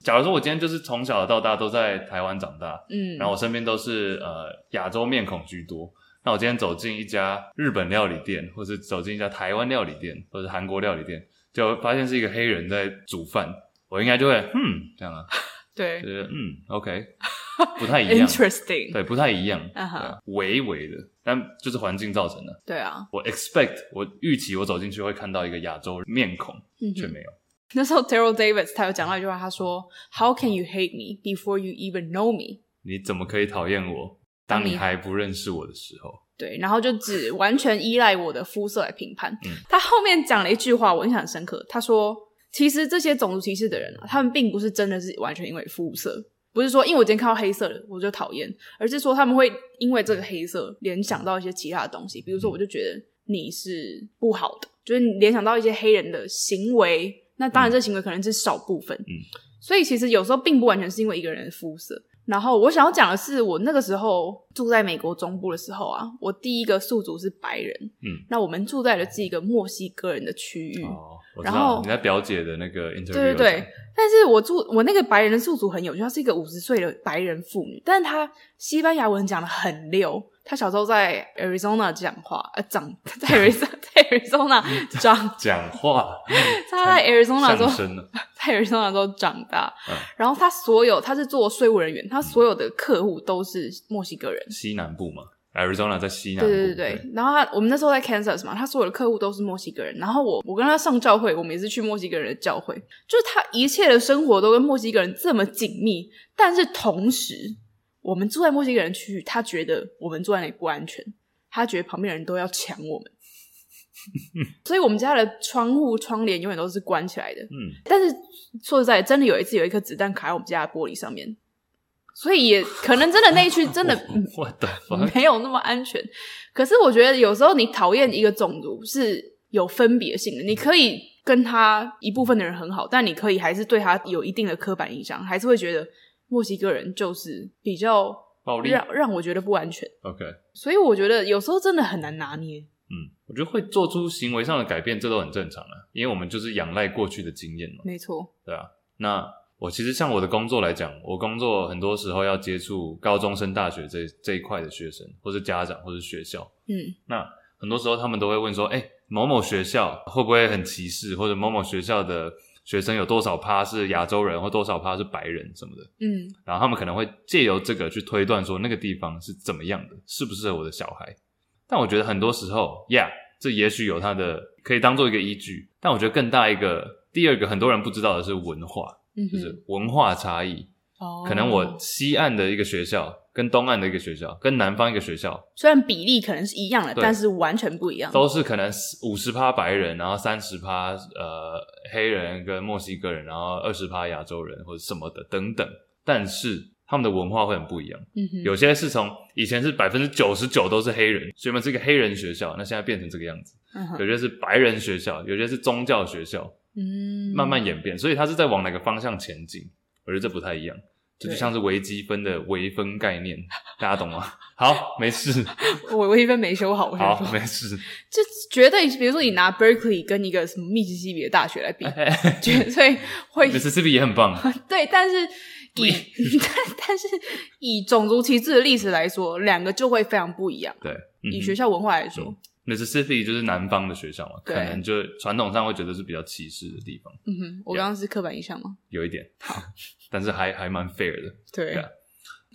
假如说我今天就是从小到大都在台湾长大，嗯，然后我身边都是呃亚洲面孔居多，那我今天走进一家日本料理店，或是走进一家台湾料理店，或者韩国料理店。就发现是一个黑人在煮饭，我应该就会嗯这样啊，
对，
就是嗯，OK，不太一样
，interesting，
对，不太一样，啊哈，微微的，但就是环境造成的，
对啊，
我 expect 我预期我走进去会看到一个亚洲面孔，嗯，却没有。
那时候 terry Davis 他有讲到一句话，他说：“How can you hate me before you even know me？”
你怎么可以讨厌我，当你还不认识我的时候？
对，然后就只完全依赖我的肤色来评判。嗯，他后面讲了一句话，我印象很深刻。他说：“其实这些种族歧视的人啊，他们并不是真的是完全因为肤色，不是说因为我今天看到黑色的我就讨厌，而是说他们会因为这个黑色联想到一些其他的东西，比如说我就觉得你是不好的，就是联想到一些黑人的行为。那当然，这行为可能是少部分。嗯，所以其实有时候并不完全是因为一个人的肤色。”然后我想要讲的是，我那个时候住在美国中部的时候啊，我第一个宿主是白人，嗯，那我们住在的是一个墨西哥人的区域。哦，我知道，然后你
在表姐的那个 interview
对对对，但是我住我那个白人的宿主很有趣，她是一个五十岁的白人妇女，但是她西班牙文讲的很溜。她小时候在 Arizona 讲话，呃，长在 Arizona 在 Arizona 长
讲话，
她在 Arizona 时候在 Arizona 时候长大，嗯，然后她所有她是做税务人员，她所有的客户都是墨西哥人，
西南部嘛，Arizona 在西南部，
对对对对。然后他我们那时候在 Kansas 嘛，他所有的客户都是墨西哥人，然后我我跟他上教会，我们也是去墨西哥人的教会，就是他一切的生活都跟墨西哥人这么紧密，但是同时。我们住在墨西哥人区域，他觉得我们住在那里不安全，他觉得旁边人都要抢我们，所以我们家的窗户窗帘永远都是关起来的。嗯，但是说实在，真的有一次有一颗子弹卡在我们家的玻璃上面，所以也可能真的那一区 真的没有那么安全。可是我觉得有时候你讨厌一个种族是有分别性的，你可以跟他一部分的人很好，但你可以还是对他有一定的刻板印象，还是会觉得。墨西哥人就是比较
暴力
让让我觉得不安全。
OK，
所以我觉得有时候真的很难拿捏。
嗯，我觉得会做出行为上的改变，这都很正常了，因为我们就是仰赖过去的经验嘛。
没错，
对啊。那我其实像我的工作来讲，我工作很多时候要接触高中生大学这这一块的学生，或是家长，或是学校。
嗯，
那很多时候他们都会问说，哎、欸，某某学校会不会很歧视，或者某某学校的学生有多少趴是亚洲人，或多少趴是白人什么的。
嗯，
然后他们可能会借由这个去推断说那个地方是怎么样的，适不适合我的小孩。但我觉得很多时候，Yeah，这也许有它的可以当做一个依据。但我觉得更大一个，第二个很多人不知道的是文化，
嗯、
就是文化差异。
哦，
可能我西岸的一个学校跟东岸的一个学校跟南方一个学校，
虽然比例可能是一样的，但是完全不一样。
都是可能五十趴白人，然后三十趴呃黑人跟墨西哥人，然后二十趴亚洲人或者什么的等等。但是他们的文化会很不一样。
嗯哼，
有些是从以前是百分之九十九都是黑人，所以我们是一个黑人学校，那现在变成这个样子。有些是白人学校，有些是宗教学校，
嗯，慢
慢慢演变，所以它是在往哪个方向前进？我觉得这不太一样。这就像是微积分的微分概念，大家懂吗？好，没事。
我微积分没修好，我
好，没事。
就绝对，比如说你拿 Berkeley 跟一个什么密西西比的大学来比，绝对会。
Mississippi 也很棒。
对，但是以但但是以种族歧视的历史来说，两个就会非常不一样。
对，嗯、
以学校文化来说。嗯
Mississippi 就是南方的学校嘛，可能就传统上会觉得是比较歧视的地方。
嗯哼，我刚刚是刻板印象吗？
有一点，好，但是还还蛮 fair 的。对。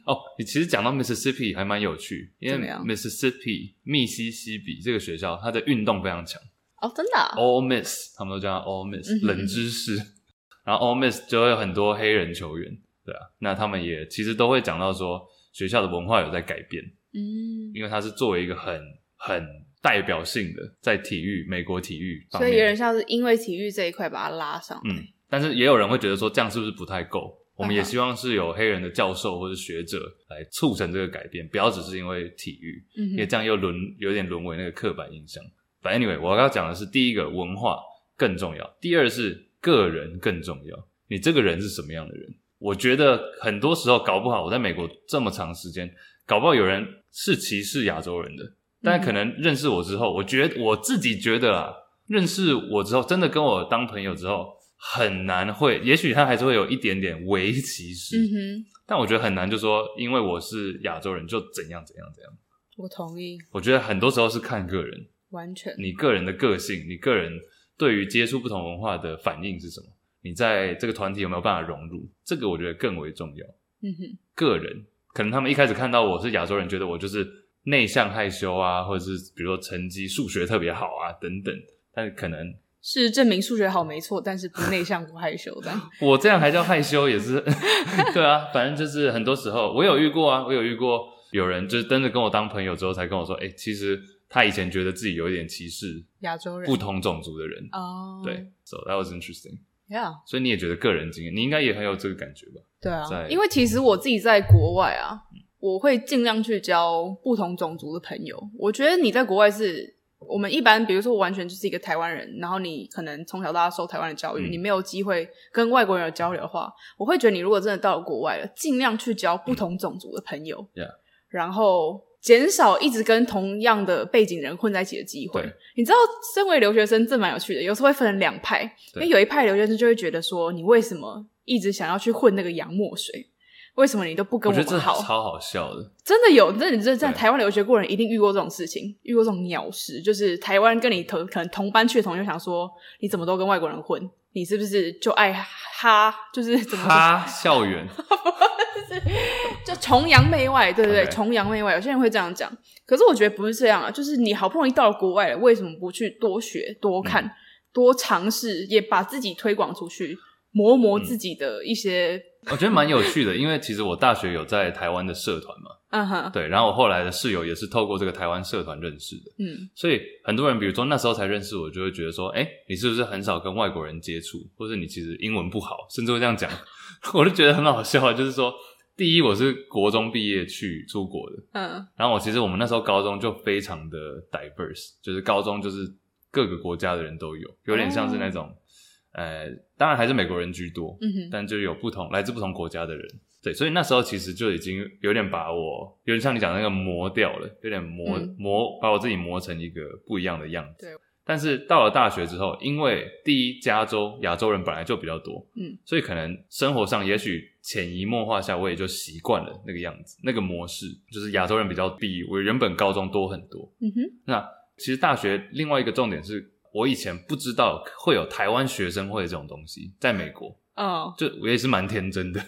哦，你其实讲到 Mississippi 还蛮有趣，因为 Mississippi 密西西比这个学校，它的运动非常强。
哦，真的啊
？Ole Miss，他们都叫它 Ole Miss，嗯，冷知识。然后 All Miss 就会有很多黑人球员，对啊，那他们也其实都会讲到说学校的文化有在改变。嗯，因为它是作为一个很很。代表性的在体育，美国体育方面，
所以有点像是因为体育这一块把它拉上。
嗯，但是也有人会觉得说这样是不是不太够？我们也希望是有黑人的教授或者学者来促成这个改变，不要只是因为体育，嗯，因为这样又沦有点沦为那个刻板印象。But anyway，我要讲的是第一个文化更重要，第二是个人更重要。你这个人是什么样的人？我觉得很多时候搞不好，我在美国这么长时间，搞不好有人是歧视亚洲人的。但可能认识我之后，我觉得我自己觉得啊，认识我之后，真的跟我当朋友之后，很难会，也许他还是会有一点点微歧视。嗯哼。但我觉得很难，就说因为我是亚洲人就怎样怎样怎样。
我同意。
我觉得很多时候是看个人，
完全。
你个人的个性，你个人对于接触不同文化的反应是什么？你在这个团体有没有办法融入？这个我觉得更为重要。嗯哼。个人可能他们一开始看到我是亚洲人，觉得我就是。内向害羞啊，或者是比如说成绩数学特别好啊等等，但是可能
是证明数学好没错，但是不内向不害羞的。
我这样还叫害羞也是，对啊，反正就是很多时候我有遇过啊，我有遇过有人就是真的跟我当朋友之后才跟我说，哎、欸，其实他以前觉得自己有一点歧视亚洲人、不同种族的人哦。对，so that was interesting.
Yeah，
所以你也觉得个人经验，你应该也很有这个感觉吧？
对啊，因为其实我自己在国外啊。我会尽量去交不同种族的朋友。我觉得你在国外是我们一般，比如说我完全就是一个台湾人，然后你可能从小到大受台湾的教育，嗯，你没有机会跟外国人有交流的话，我会觉得你如果真的到了国外了，尽量去交不同种族的朋友.然后减少一直跟同样的背景人混在一起的机会。你知道，身为留学生这蛮有趣的，有时候会分成两派，因为有一派留学生就会觉得说，你为什么一直想要去混那个洋墨水？为什么你都不跟我们好？
超好笑的，
真的有，那你这在台湾留学过的人一定遇过这种事情，遇过这种鸟事，就是台湾跟你同可能同班去的同学想说，你怎么都跟外国人混？你是不是就爱哈？就是怎么
哈校园？
就崇洋媚外，对不对，崇洋媚外，有些人会这样讲。可是我觉得不是这样啊，就是你好不容易到了国外了，为什么不去多学、多看、嗯、多尝试，也把自己推广出去，磨磨自己的一些、嗯？
我觉得蛮有趣的，因为其实我大学有在台湾的社团嘛，嗯哼，对，然后我后来的室友也是透过这个台湾社团认识的，嗯，所以很多人比如说那时候才认识我，就会觉得说，哎，你是不是很少跟外国人接触，或者你其实英文不好，甚至会这样讲，我就觉得很好笑，就是说，第一我是国中毕业去出国的，嗯，然后我其实我们那时候高中就非常的 diverse，就是高中就是各个国家的人都有，有点像是那种。呃，当然还是美国人居多，嗯哼，但就有不同来自不同国家的人，对，所以那时候其实就已经有点把我，有点像你讲的那个磨掉了，有点磨、嗯、磨，把我自己磨成一个不一样的样子。对。但是到了大学之后，因为第一，加州亚洲人本来就比较多，嗯，所以可能生活上也许潜移默化下，我也就习惯了那个样子，那个模式，就是亚洲人比较比我原本高中多很多。嗯哼。那其实大学另外一个重点是我以前不知道会有台湾学生会这种东西，在美国，哦，就我也是蛮天真的。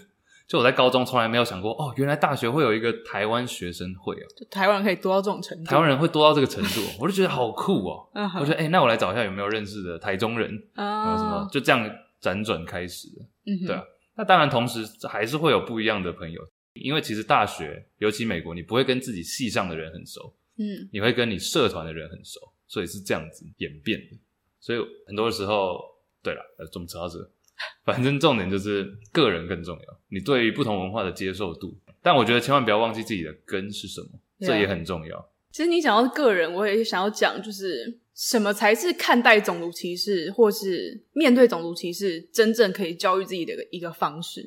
就我在高中从来没有想过，哦，原来大学会有一个台湾学生会啊！
就台湾人可以多到这种程度，
台湾人会多到这个程度，我就觉得好酷哦！我觉得，哎、欸，那我来找一下有没有认识的台中人啊？什么？就这样辗转开始了。嗯，对啊。那当然，同时还是会有不一样的朋友，因为其实大学，尤其美国，你不会跟自己系上的人很熟，嗯，你会跟你社团的人很熟，所以是这样子演变的。所以很多时候，对了，怎么扯到这？反正重点就是个人更重要，你对于不同文化的接受度。但我觉得千万不要忘记自己的根是什么这也很重要。
其实你讲到个人，我也想要讲，就是什么才是看待种族歧视，或是面对种族歧视真正可以教育自己的一个方式。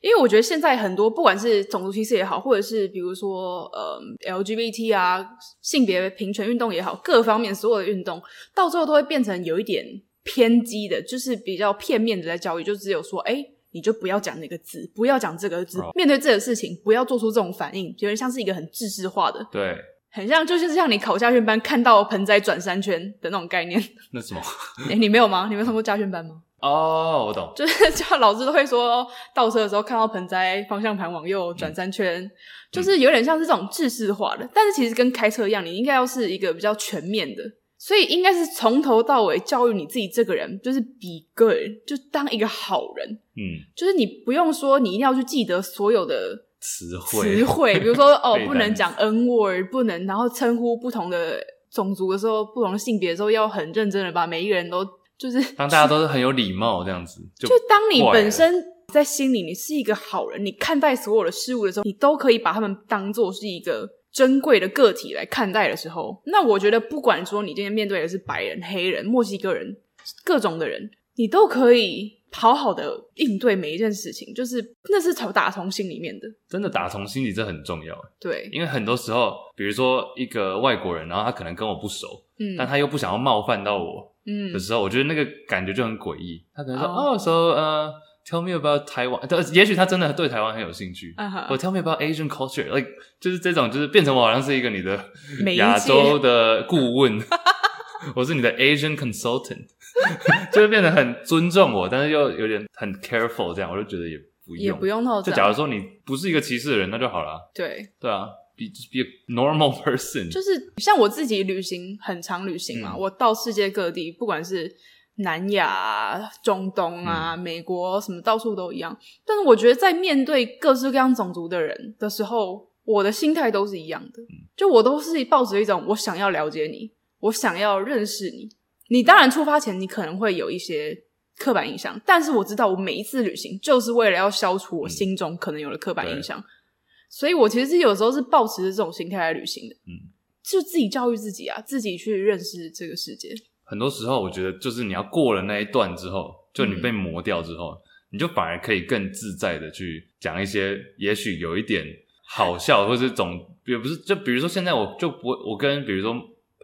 因为我觉得现在很多不管是种族歧视也好，或者是比如说呃 LGBT 啊性别平权运动也好，各方面所有的运动，到最后都会变成有一点。偏激的，就是比较片面的在教育，就只有说，哎、欸，你就不要讲那个字，不要讲这个字，面对这个事情，不要做出这种反应，觉得像是一个很制式化的，
对，
很像就是像你考驾训班看到盆栽转三圈的那种概念。
那什
么？你没有吗？你没有上过驾训班吗？
哦、oh，我懂，
就是 叫老师都会说，倒车的时候看到盆栽方向盘往右转三圈、嗯，就是有点像是这种制式化的，但是其实跟开车一样，你应该要是一个比较全面的。所以应该是从头到尾教育你自己这个人，就是 be good，就当一个好人。嗯，就是你不用说，你一定要去记得所有的词汇，词汇，比如说 哦，不能讲 N word，不能，然后称呼不同的种族的时候，不同的性别的时候，要很认真的把每一个人都就是当
大家都是很有礼貌这样子。就，
就当你本身在心里你是一个好人，你看待所有的事物的时候，你都可以把他们当做是一个。珍贵的个体来看待的时候，那我觉得不管说你今天面对的是白人、黑人、墨西哥人，各种的人，你都可以好好的应对每一件事情，就是那是从打从心里面的，
真的打从心里，这很重要。
对，
因为很多时候，比如说一个外国人，然后他可能跟我不熟，嗯，但他又不想要冒犯到我，嗯的时候，我觉得那个感觉就很诡异。他可能说，哦，说、oh. 呃。So, uh, Tell me about Taiwan，也许他真的对台湾很有兴趣。我、uh. Tell me about Asian culture，like 就是这种，就是变成我好像是一个你的亚洲的顾问，我是你的 Asian consultant，就会变得很尊重我，但是又有点很 careful，这样我就觉得也不用，也
不用那
就假如说你不是一个歧视的人，那就好了。
对，
对啊，be be a normal person。
就是像我自己旅行，很常旅行嘛，嗯、我到世界各地，不管是。南亚、中东啊、嗯、美国什么到处都一样，但是我觉得在面对各式各样种族的人的时候，我的心态都是一样的，就我都是抱着一种我想要了解你，我想要认识你。你当然出发前你可能会有一些刻板印象，但是我知道我每一次旅行就是为了要消除我心中可能有的刻板印象，嗯、所以我其实是有时候是抱持着这种心态来旅行的，嗯，就自己教育自己啊，自己去认识这个世界。
很多时候，我觉得就是你要过了那一段之后，就你被磨掉之后，嗯、你就反而可以更自在的去讲一些，也许有一点好笑，或者是总也不是，就比如说现在我就不，我跟比如说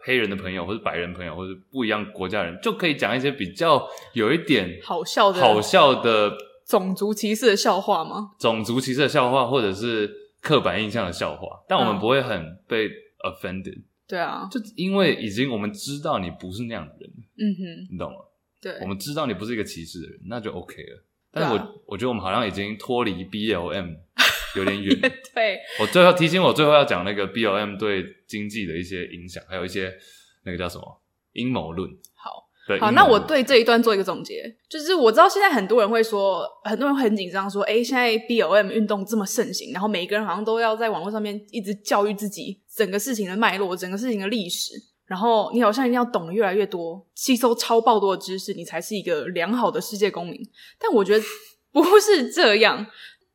黑人的朋友，或者白人朋友，或者不一样国家人，就可以讲一些比较有一点
好笑的、
好笑的
种族歧视的笑话吗？
种族歧视的笑话，或者是刻板印象的笑话，但我们不会很被 offended。
对啊，
就因为已经我们知道你不是那样的人，
嗯哼，
你懂吗？
对，
我们知道你不是一个歧视的人，那就 OK 了。但是我、啊、我觉得我们好像已经脱离 BLM 有点远。
对，
我最后提醒我最后要讲那个 B O M 对经济的一些影响，还有一些那个叫什么阴谋论。好。
好，那我对这一段做一个总结，就是我知道现在很多人会说，很多人很紧张，说，哎，现在 B O M 运动这么盛行，然后每一个人好像都要在网络上面一直教育自己整个事情的脉络，整个事情的历史，然后你好像一定要懂得越来越多，吸收超爆多的知识，你才是一个良好的世界公民。但我觉得不是这样，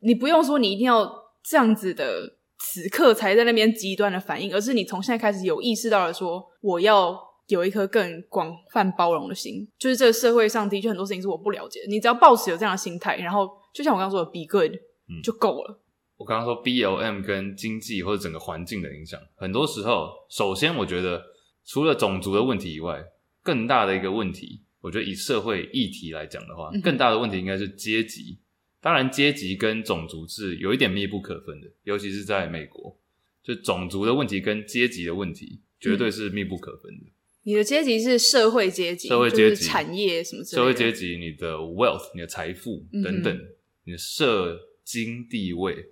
你不用说你一定要这样子的，此刻才在那边极端的反应，而是你从现在开始有意识到了说，我要。有一颗更广泛包容的心，就是这个社会上的确很多事情是我不了解的。你只要抱持有这样的心态，然后就像我刚刚说的，be good，嗯，就够了。
我刚刚说 BLM 跟经济或者整个环境的影响，很多时候，首先我觉得除了种族的问题以外，更大的一个问题，我觉得以社会议题来讲的话，更大的问题应该是阶级。当然，阶级跟种族是有一点密不可分的，尤其是在美国，就种族的问题跟阶级的问题绝对是密不可分的。
你的阶级是社会阶级，
社会阶级、
产业什么之类的？
社会阶级，你的 wealth，你的财富等等，嗯、你的社经地位。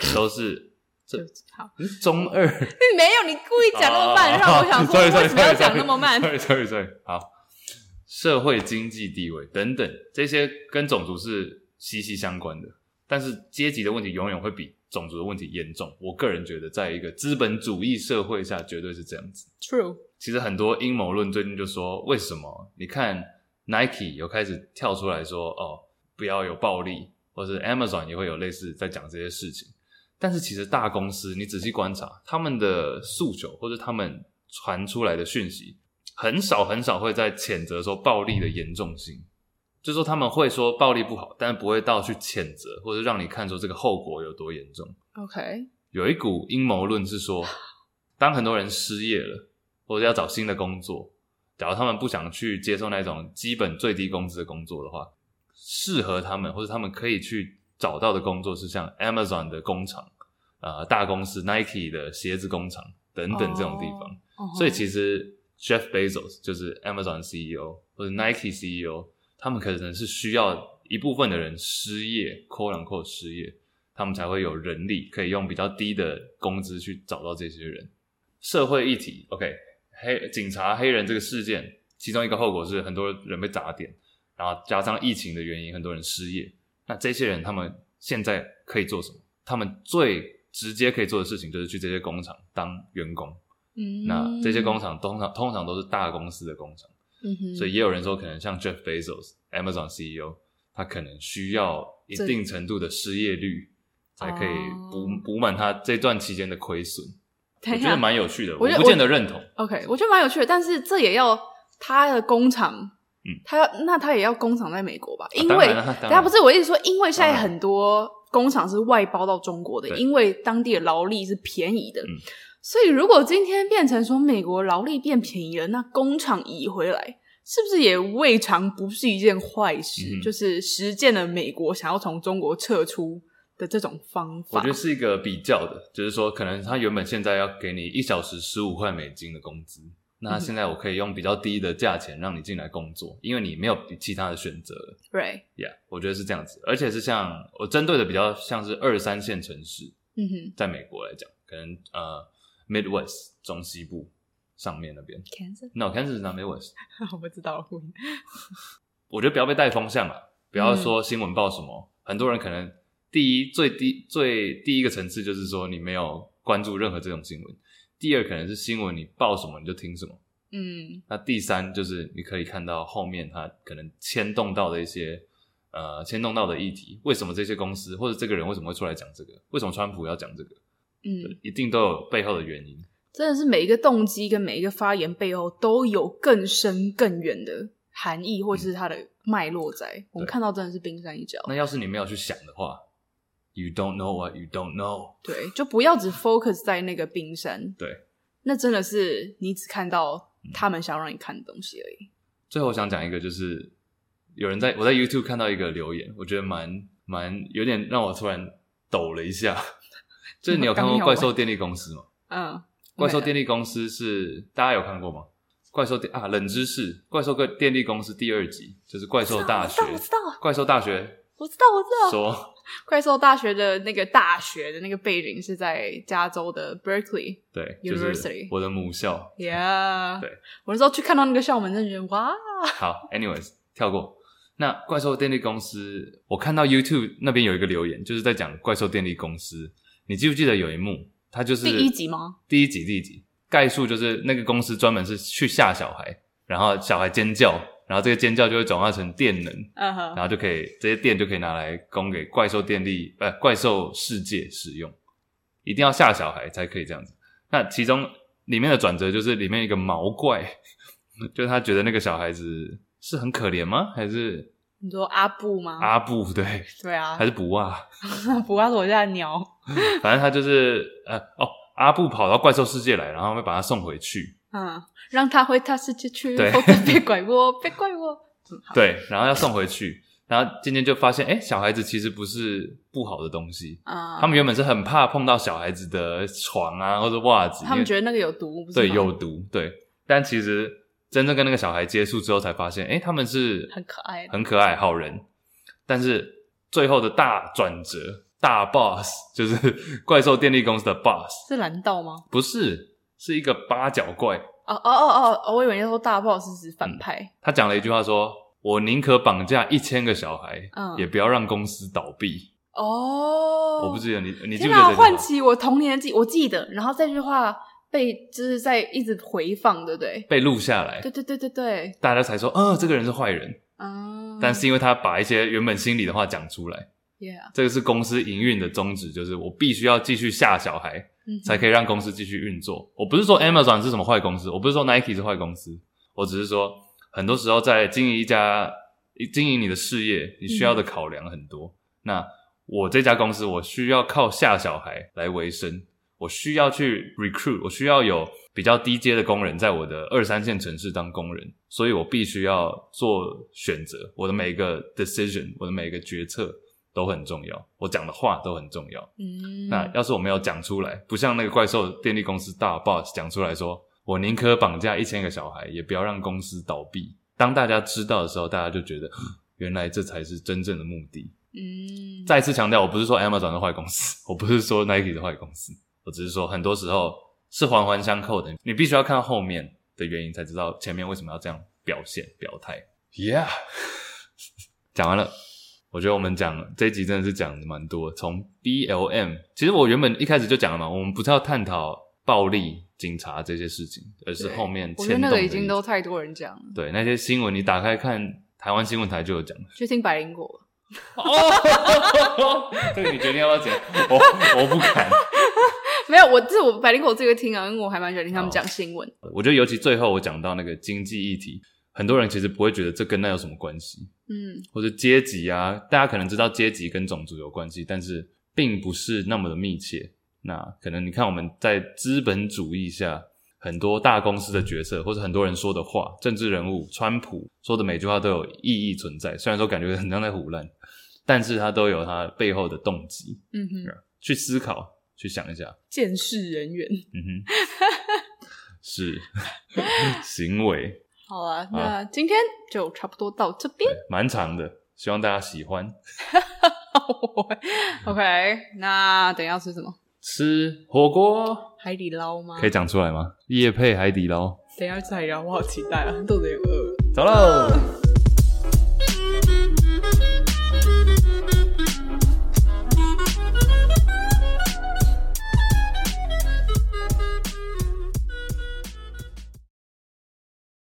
都是这
好，
中二。
没有，你故意讲那么慢，让我想说 为什么要讲那么慢？
对对对，好，社会经济地位等等这些跟种族是息息相关的，但是阶级的问题永远会比种族的问题严重。我个人觉得，在一个资本主义社会下，绝对是这样子。
True。
其实很多阴谋论最近就说，为什么？你看 Nike 有开始跳出来说，哦，不要有暴力，或是 Amazon 也会有类似在讲这些事情。但是其实大公司，你仔细观察他们的诉求或者他们传出来的讯息，很少很少会在谴责说暴力的严重性，就说他们会说暴力不好，但是不会到去谴责或者让你看出这个后果有多严重。
OK，
有一股阴谋论是说，当很多人失业了或者要找新的工作，假如他们不想去接受那种基本最低工资的工作的话，适合他们或者他们可以去。找到的工作是像 Amazon 的工厂，呃，大公司 Nike 的鞋子工厂等等这种地方。Oh, uh-huh. 所以其实 Jeff Bezos 就是 Amazon CEO 或者 Nike CEO，他们可能是需要一部分的人失业，quote unquote 失业，他们才会有人力可以用比较低的工资去找到这些人。社会议题，OK，黑警察黑人这个事件，其中一个后果是很多人被砸点，然后加上疫情的原因，很多人失业。那这些人他们现在可以做什么？他们最直接可以做的事情就是去这些工厂当员工。嗯，那这些工厂通常通常都是大公司的工厂。嗯哼，所以也有人说，可能像 Jeff Bezos、Amazon CEO，他可能需要一定程度的失业率，才可以补补满他这段期间的亏损。我觉得蛮有趣的，我不见得认同。
OK，我觉得蛮有趣的，但是这也要他的工厂。嗯，他要那他也要工厂在美国吧？因为大家不是我意思说，因为现在很多工厂是外包到中国的，因为当地的劳力是便宜的，所以如果今天变成说美国劳力变便宜了，那工厂移回来是不是也未尝不是一件坏事？嗯、就是实践了美国想要从中国撤出的这种方法。
我觉得是一个比较的，就是说可能他原本现在要给你一小时十五块美金的工资。那现在我可以用比较低的价钱让你进来工作，因为你没有其他的选择了。
Right.
Yeah，我觉得是这样子，而且是像我针对的比较像是二三线城市。嗯哼，在美国来讲，可能呃 Midwest 中西部上面那边。Kansas？No，Kansas 是 not Midwest。
我不知道。
我觉得不要被带风向了，不要说新闻报什么，嗯、很多人可能第一最低最第一个层次就是说你没有关注任何这种新闻。第二可能是新闻，你报什么你就听什么。嗯，那第三就是你可以看到后面它可能牵动到的一些呃牵动到的议题，为什么这些公司或者这个人为什么会出来讲这个？为什么川普要讲这个？嗯，一定都有背后的原因。
真的是每一个动机跟每一个发言背后都有更深更远的含义，或者是它的脉络在。嗯，我们看到真的是冰山一角。
那要是你没有去想的话。You don't know what you don't know。
对，就不要只 focus 在那个冰山。
对，
那真的是你只看到他们想让你看的东西而已。
最后我想讲一个，就是有人在我在 YouTube 看到一个留言，我觉得蛮蛮有点让我突然抖了一下。就是你有看过《怪兽电力公司》吗？嗯，怪兽电力公司是大家有看过吗？怪兽电啊，冷知识，《怪兽个电力公司》第二集就是怪兽大学，
我知道，
怪兽大学。
我知道，我知道。
说，
怪兽大学的那个大学的那个背景是在加州的 Berkeley
对 University，我的母校。
Yeah，
对，
我那时候去看到那个校门，真的觉得哇。
好，anyways，跳过。那怪兽电力公司，我看到 YouTube 那边有一个留言，就是在讲怪兽电力公司。你记不记得有一幕，他就是
第一集吗？
第一集，第一集，概述就是那个公司专门是去吓小孩，然后小孩尖叫。然后这个尖叫就会转化成电能，uh huh. 然后就可以这些电就可以拿来供给怪兽电力，呃，怪兽世界使用。一定要吓小孩才可以这样子。那其中里面的转折就是里面一个毛怪，就是他觉得那个小孩子是很可怜吗？还是
你说阿布吗？
阿布，对，
对啊，
还是不啊？
不啊是我家的鸟。
反正他就是呃哦，阿布跑到怪兽世界来，然后会把他送回去。
嗯，让他回他世界去，否则别怪我，别怪我。
对，然后要送回去，然后今天就发现，哎，小孩子其实不是不好的东西。啊、嗯，他们原本是很怕碰到小孩子的床啊，或者袜子，
他们觉得那个有毒，不是？
对，有毒，对。但其实。真正跟那个小孩接触之后，才发现，哎、欸，他们是
很可爱、
很可爱好人。但是最后的大转折、大 boss 就是怪兽电力公司的 boss，
是蓝道吗？
不是，是一个八角怪。
哦哦哦哦，我以为你说大 boss 是反派。嗯、
他讲了一句话说：“我宁可绑架一千个小孩，嗯，也不要让公司倒闭。”哦，我不记得你，你记不记得？
唤起我童年的记忆，我记得。然后这句话。被就是在一直回放，对不对？
被录下来，
对对对对对，
大家才说，哦，这个人是坏人。啊，但是因为他把一些原本心里的话讲出来，Yeah，这个是公司营运的宗旨，就是我必须要继续吓小孩，嗯，才可以让公司继续运作。我不是说 Amazon 是什么坏公司，我不是说 Nike 是坏公司，我只是说，很多时候在经营一家经营你的事业，你需要的考量很多。嗯、那我这家公司，我需要靠吓小孩来维生。我需要去 recruit，我需要有比较低阶的工人在我的二三线城市当工人，所以我必须要做选择。我的每一个 decision，我的每一个决策都很重要，我讲的话都很重要。嗯，那要是我没有讲出来，不像那个怪兽电力公司大 boss 讲出来说，我宁可绑架一千个小孩，也不要让公司倒闭。当大家知道的时候，大家就觉得原来这才是真正的目的。嗯，再次强调，我不是说 Amazon 的坏公司，我不是说 Nike 是坏公司。我只是说，很多时候是环环相扣的，你必须要看到后面的原因，才知道前面为什么要这样表现表态。Yeah，讲完了，我觉得我们讲这一集真的是讲的蛮多。从 BLM，其实我原本一开始就讲了嘛，我们不是要探讨暴力、警察这些事情，而是后面牵动的。我觉得
那个已经都太多人讲了。
对，那些新闻你打开看，台湾新闻台就有讲。
去听百灵果。
哦，这个你决定要不要讲？我我不敢。
没有，我这我百灵果这个听啊，因为我还蛮喜欢听他们讲新闻。
我觉得尤其最后我讲到那个经济议题，很多人其实不会觉得这跟那有什么关系，嗯，或者阶级啊，大家可能知道阶级跟种族有关系，但是并不是那么的密切。那可能你看我们在资本主义下，很多大公司的决策，或者很多人说的话，政治人物川普说的每句话都有意义存在，虽然说感觉很像在胡乱，但是他都有他背后的动机，嗯哼，去思考。去想一下，
见识人员，嗯哼，
是 行为。
好啊，那今天就差不多到这边，
蛮长的，希望大家喜欢。
OK，那等一下吃什么？
吃火锅，
海底捞吗？
可以讲出来吗？夜配海底捞。
等一下吃海底捞，我好期待啊，肚子也饿了。
走喽。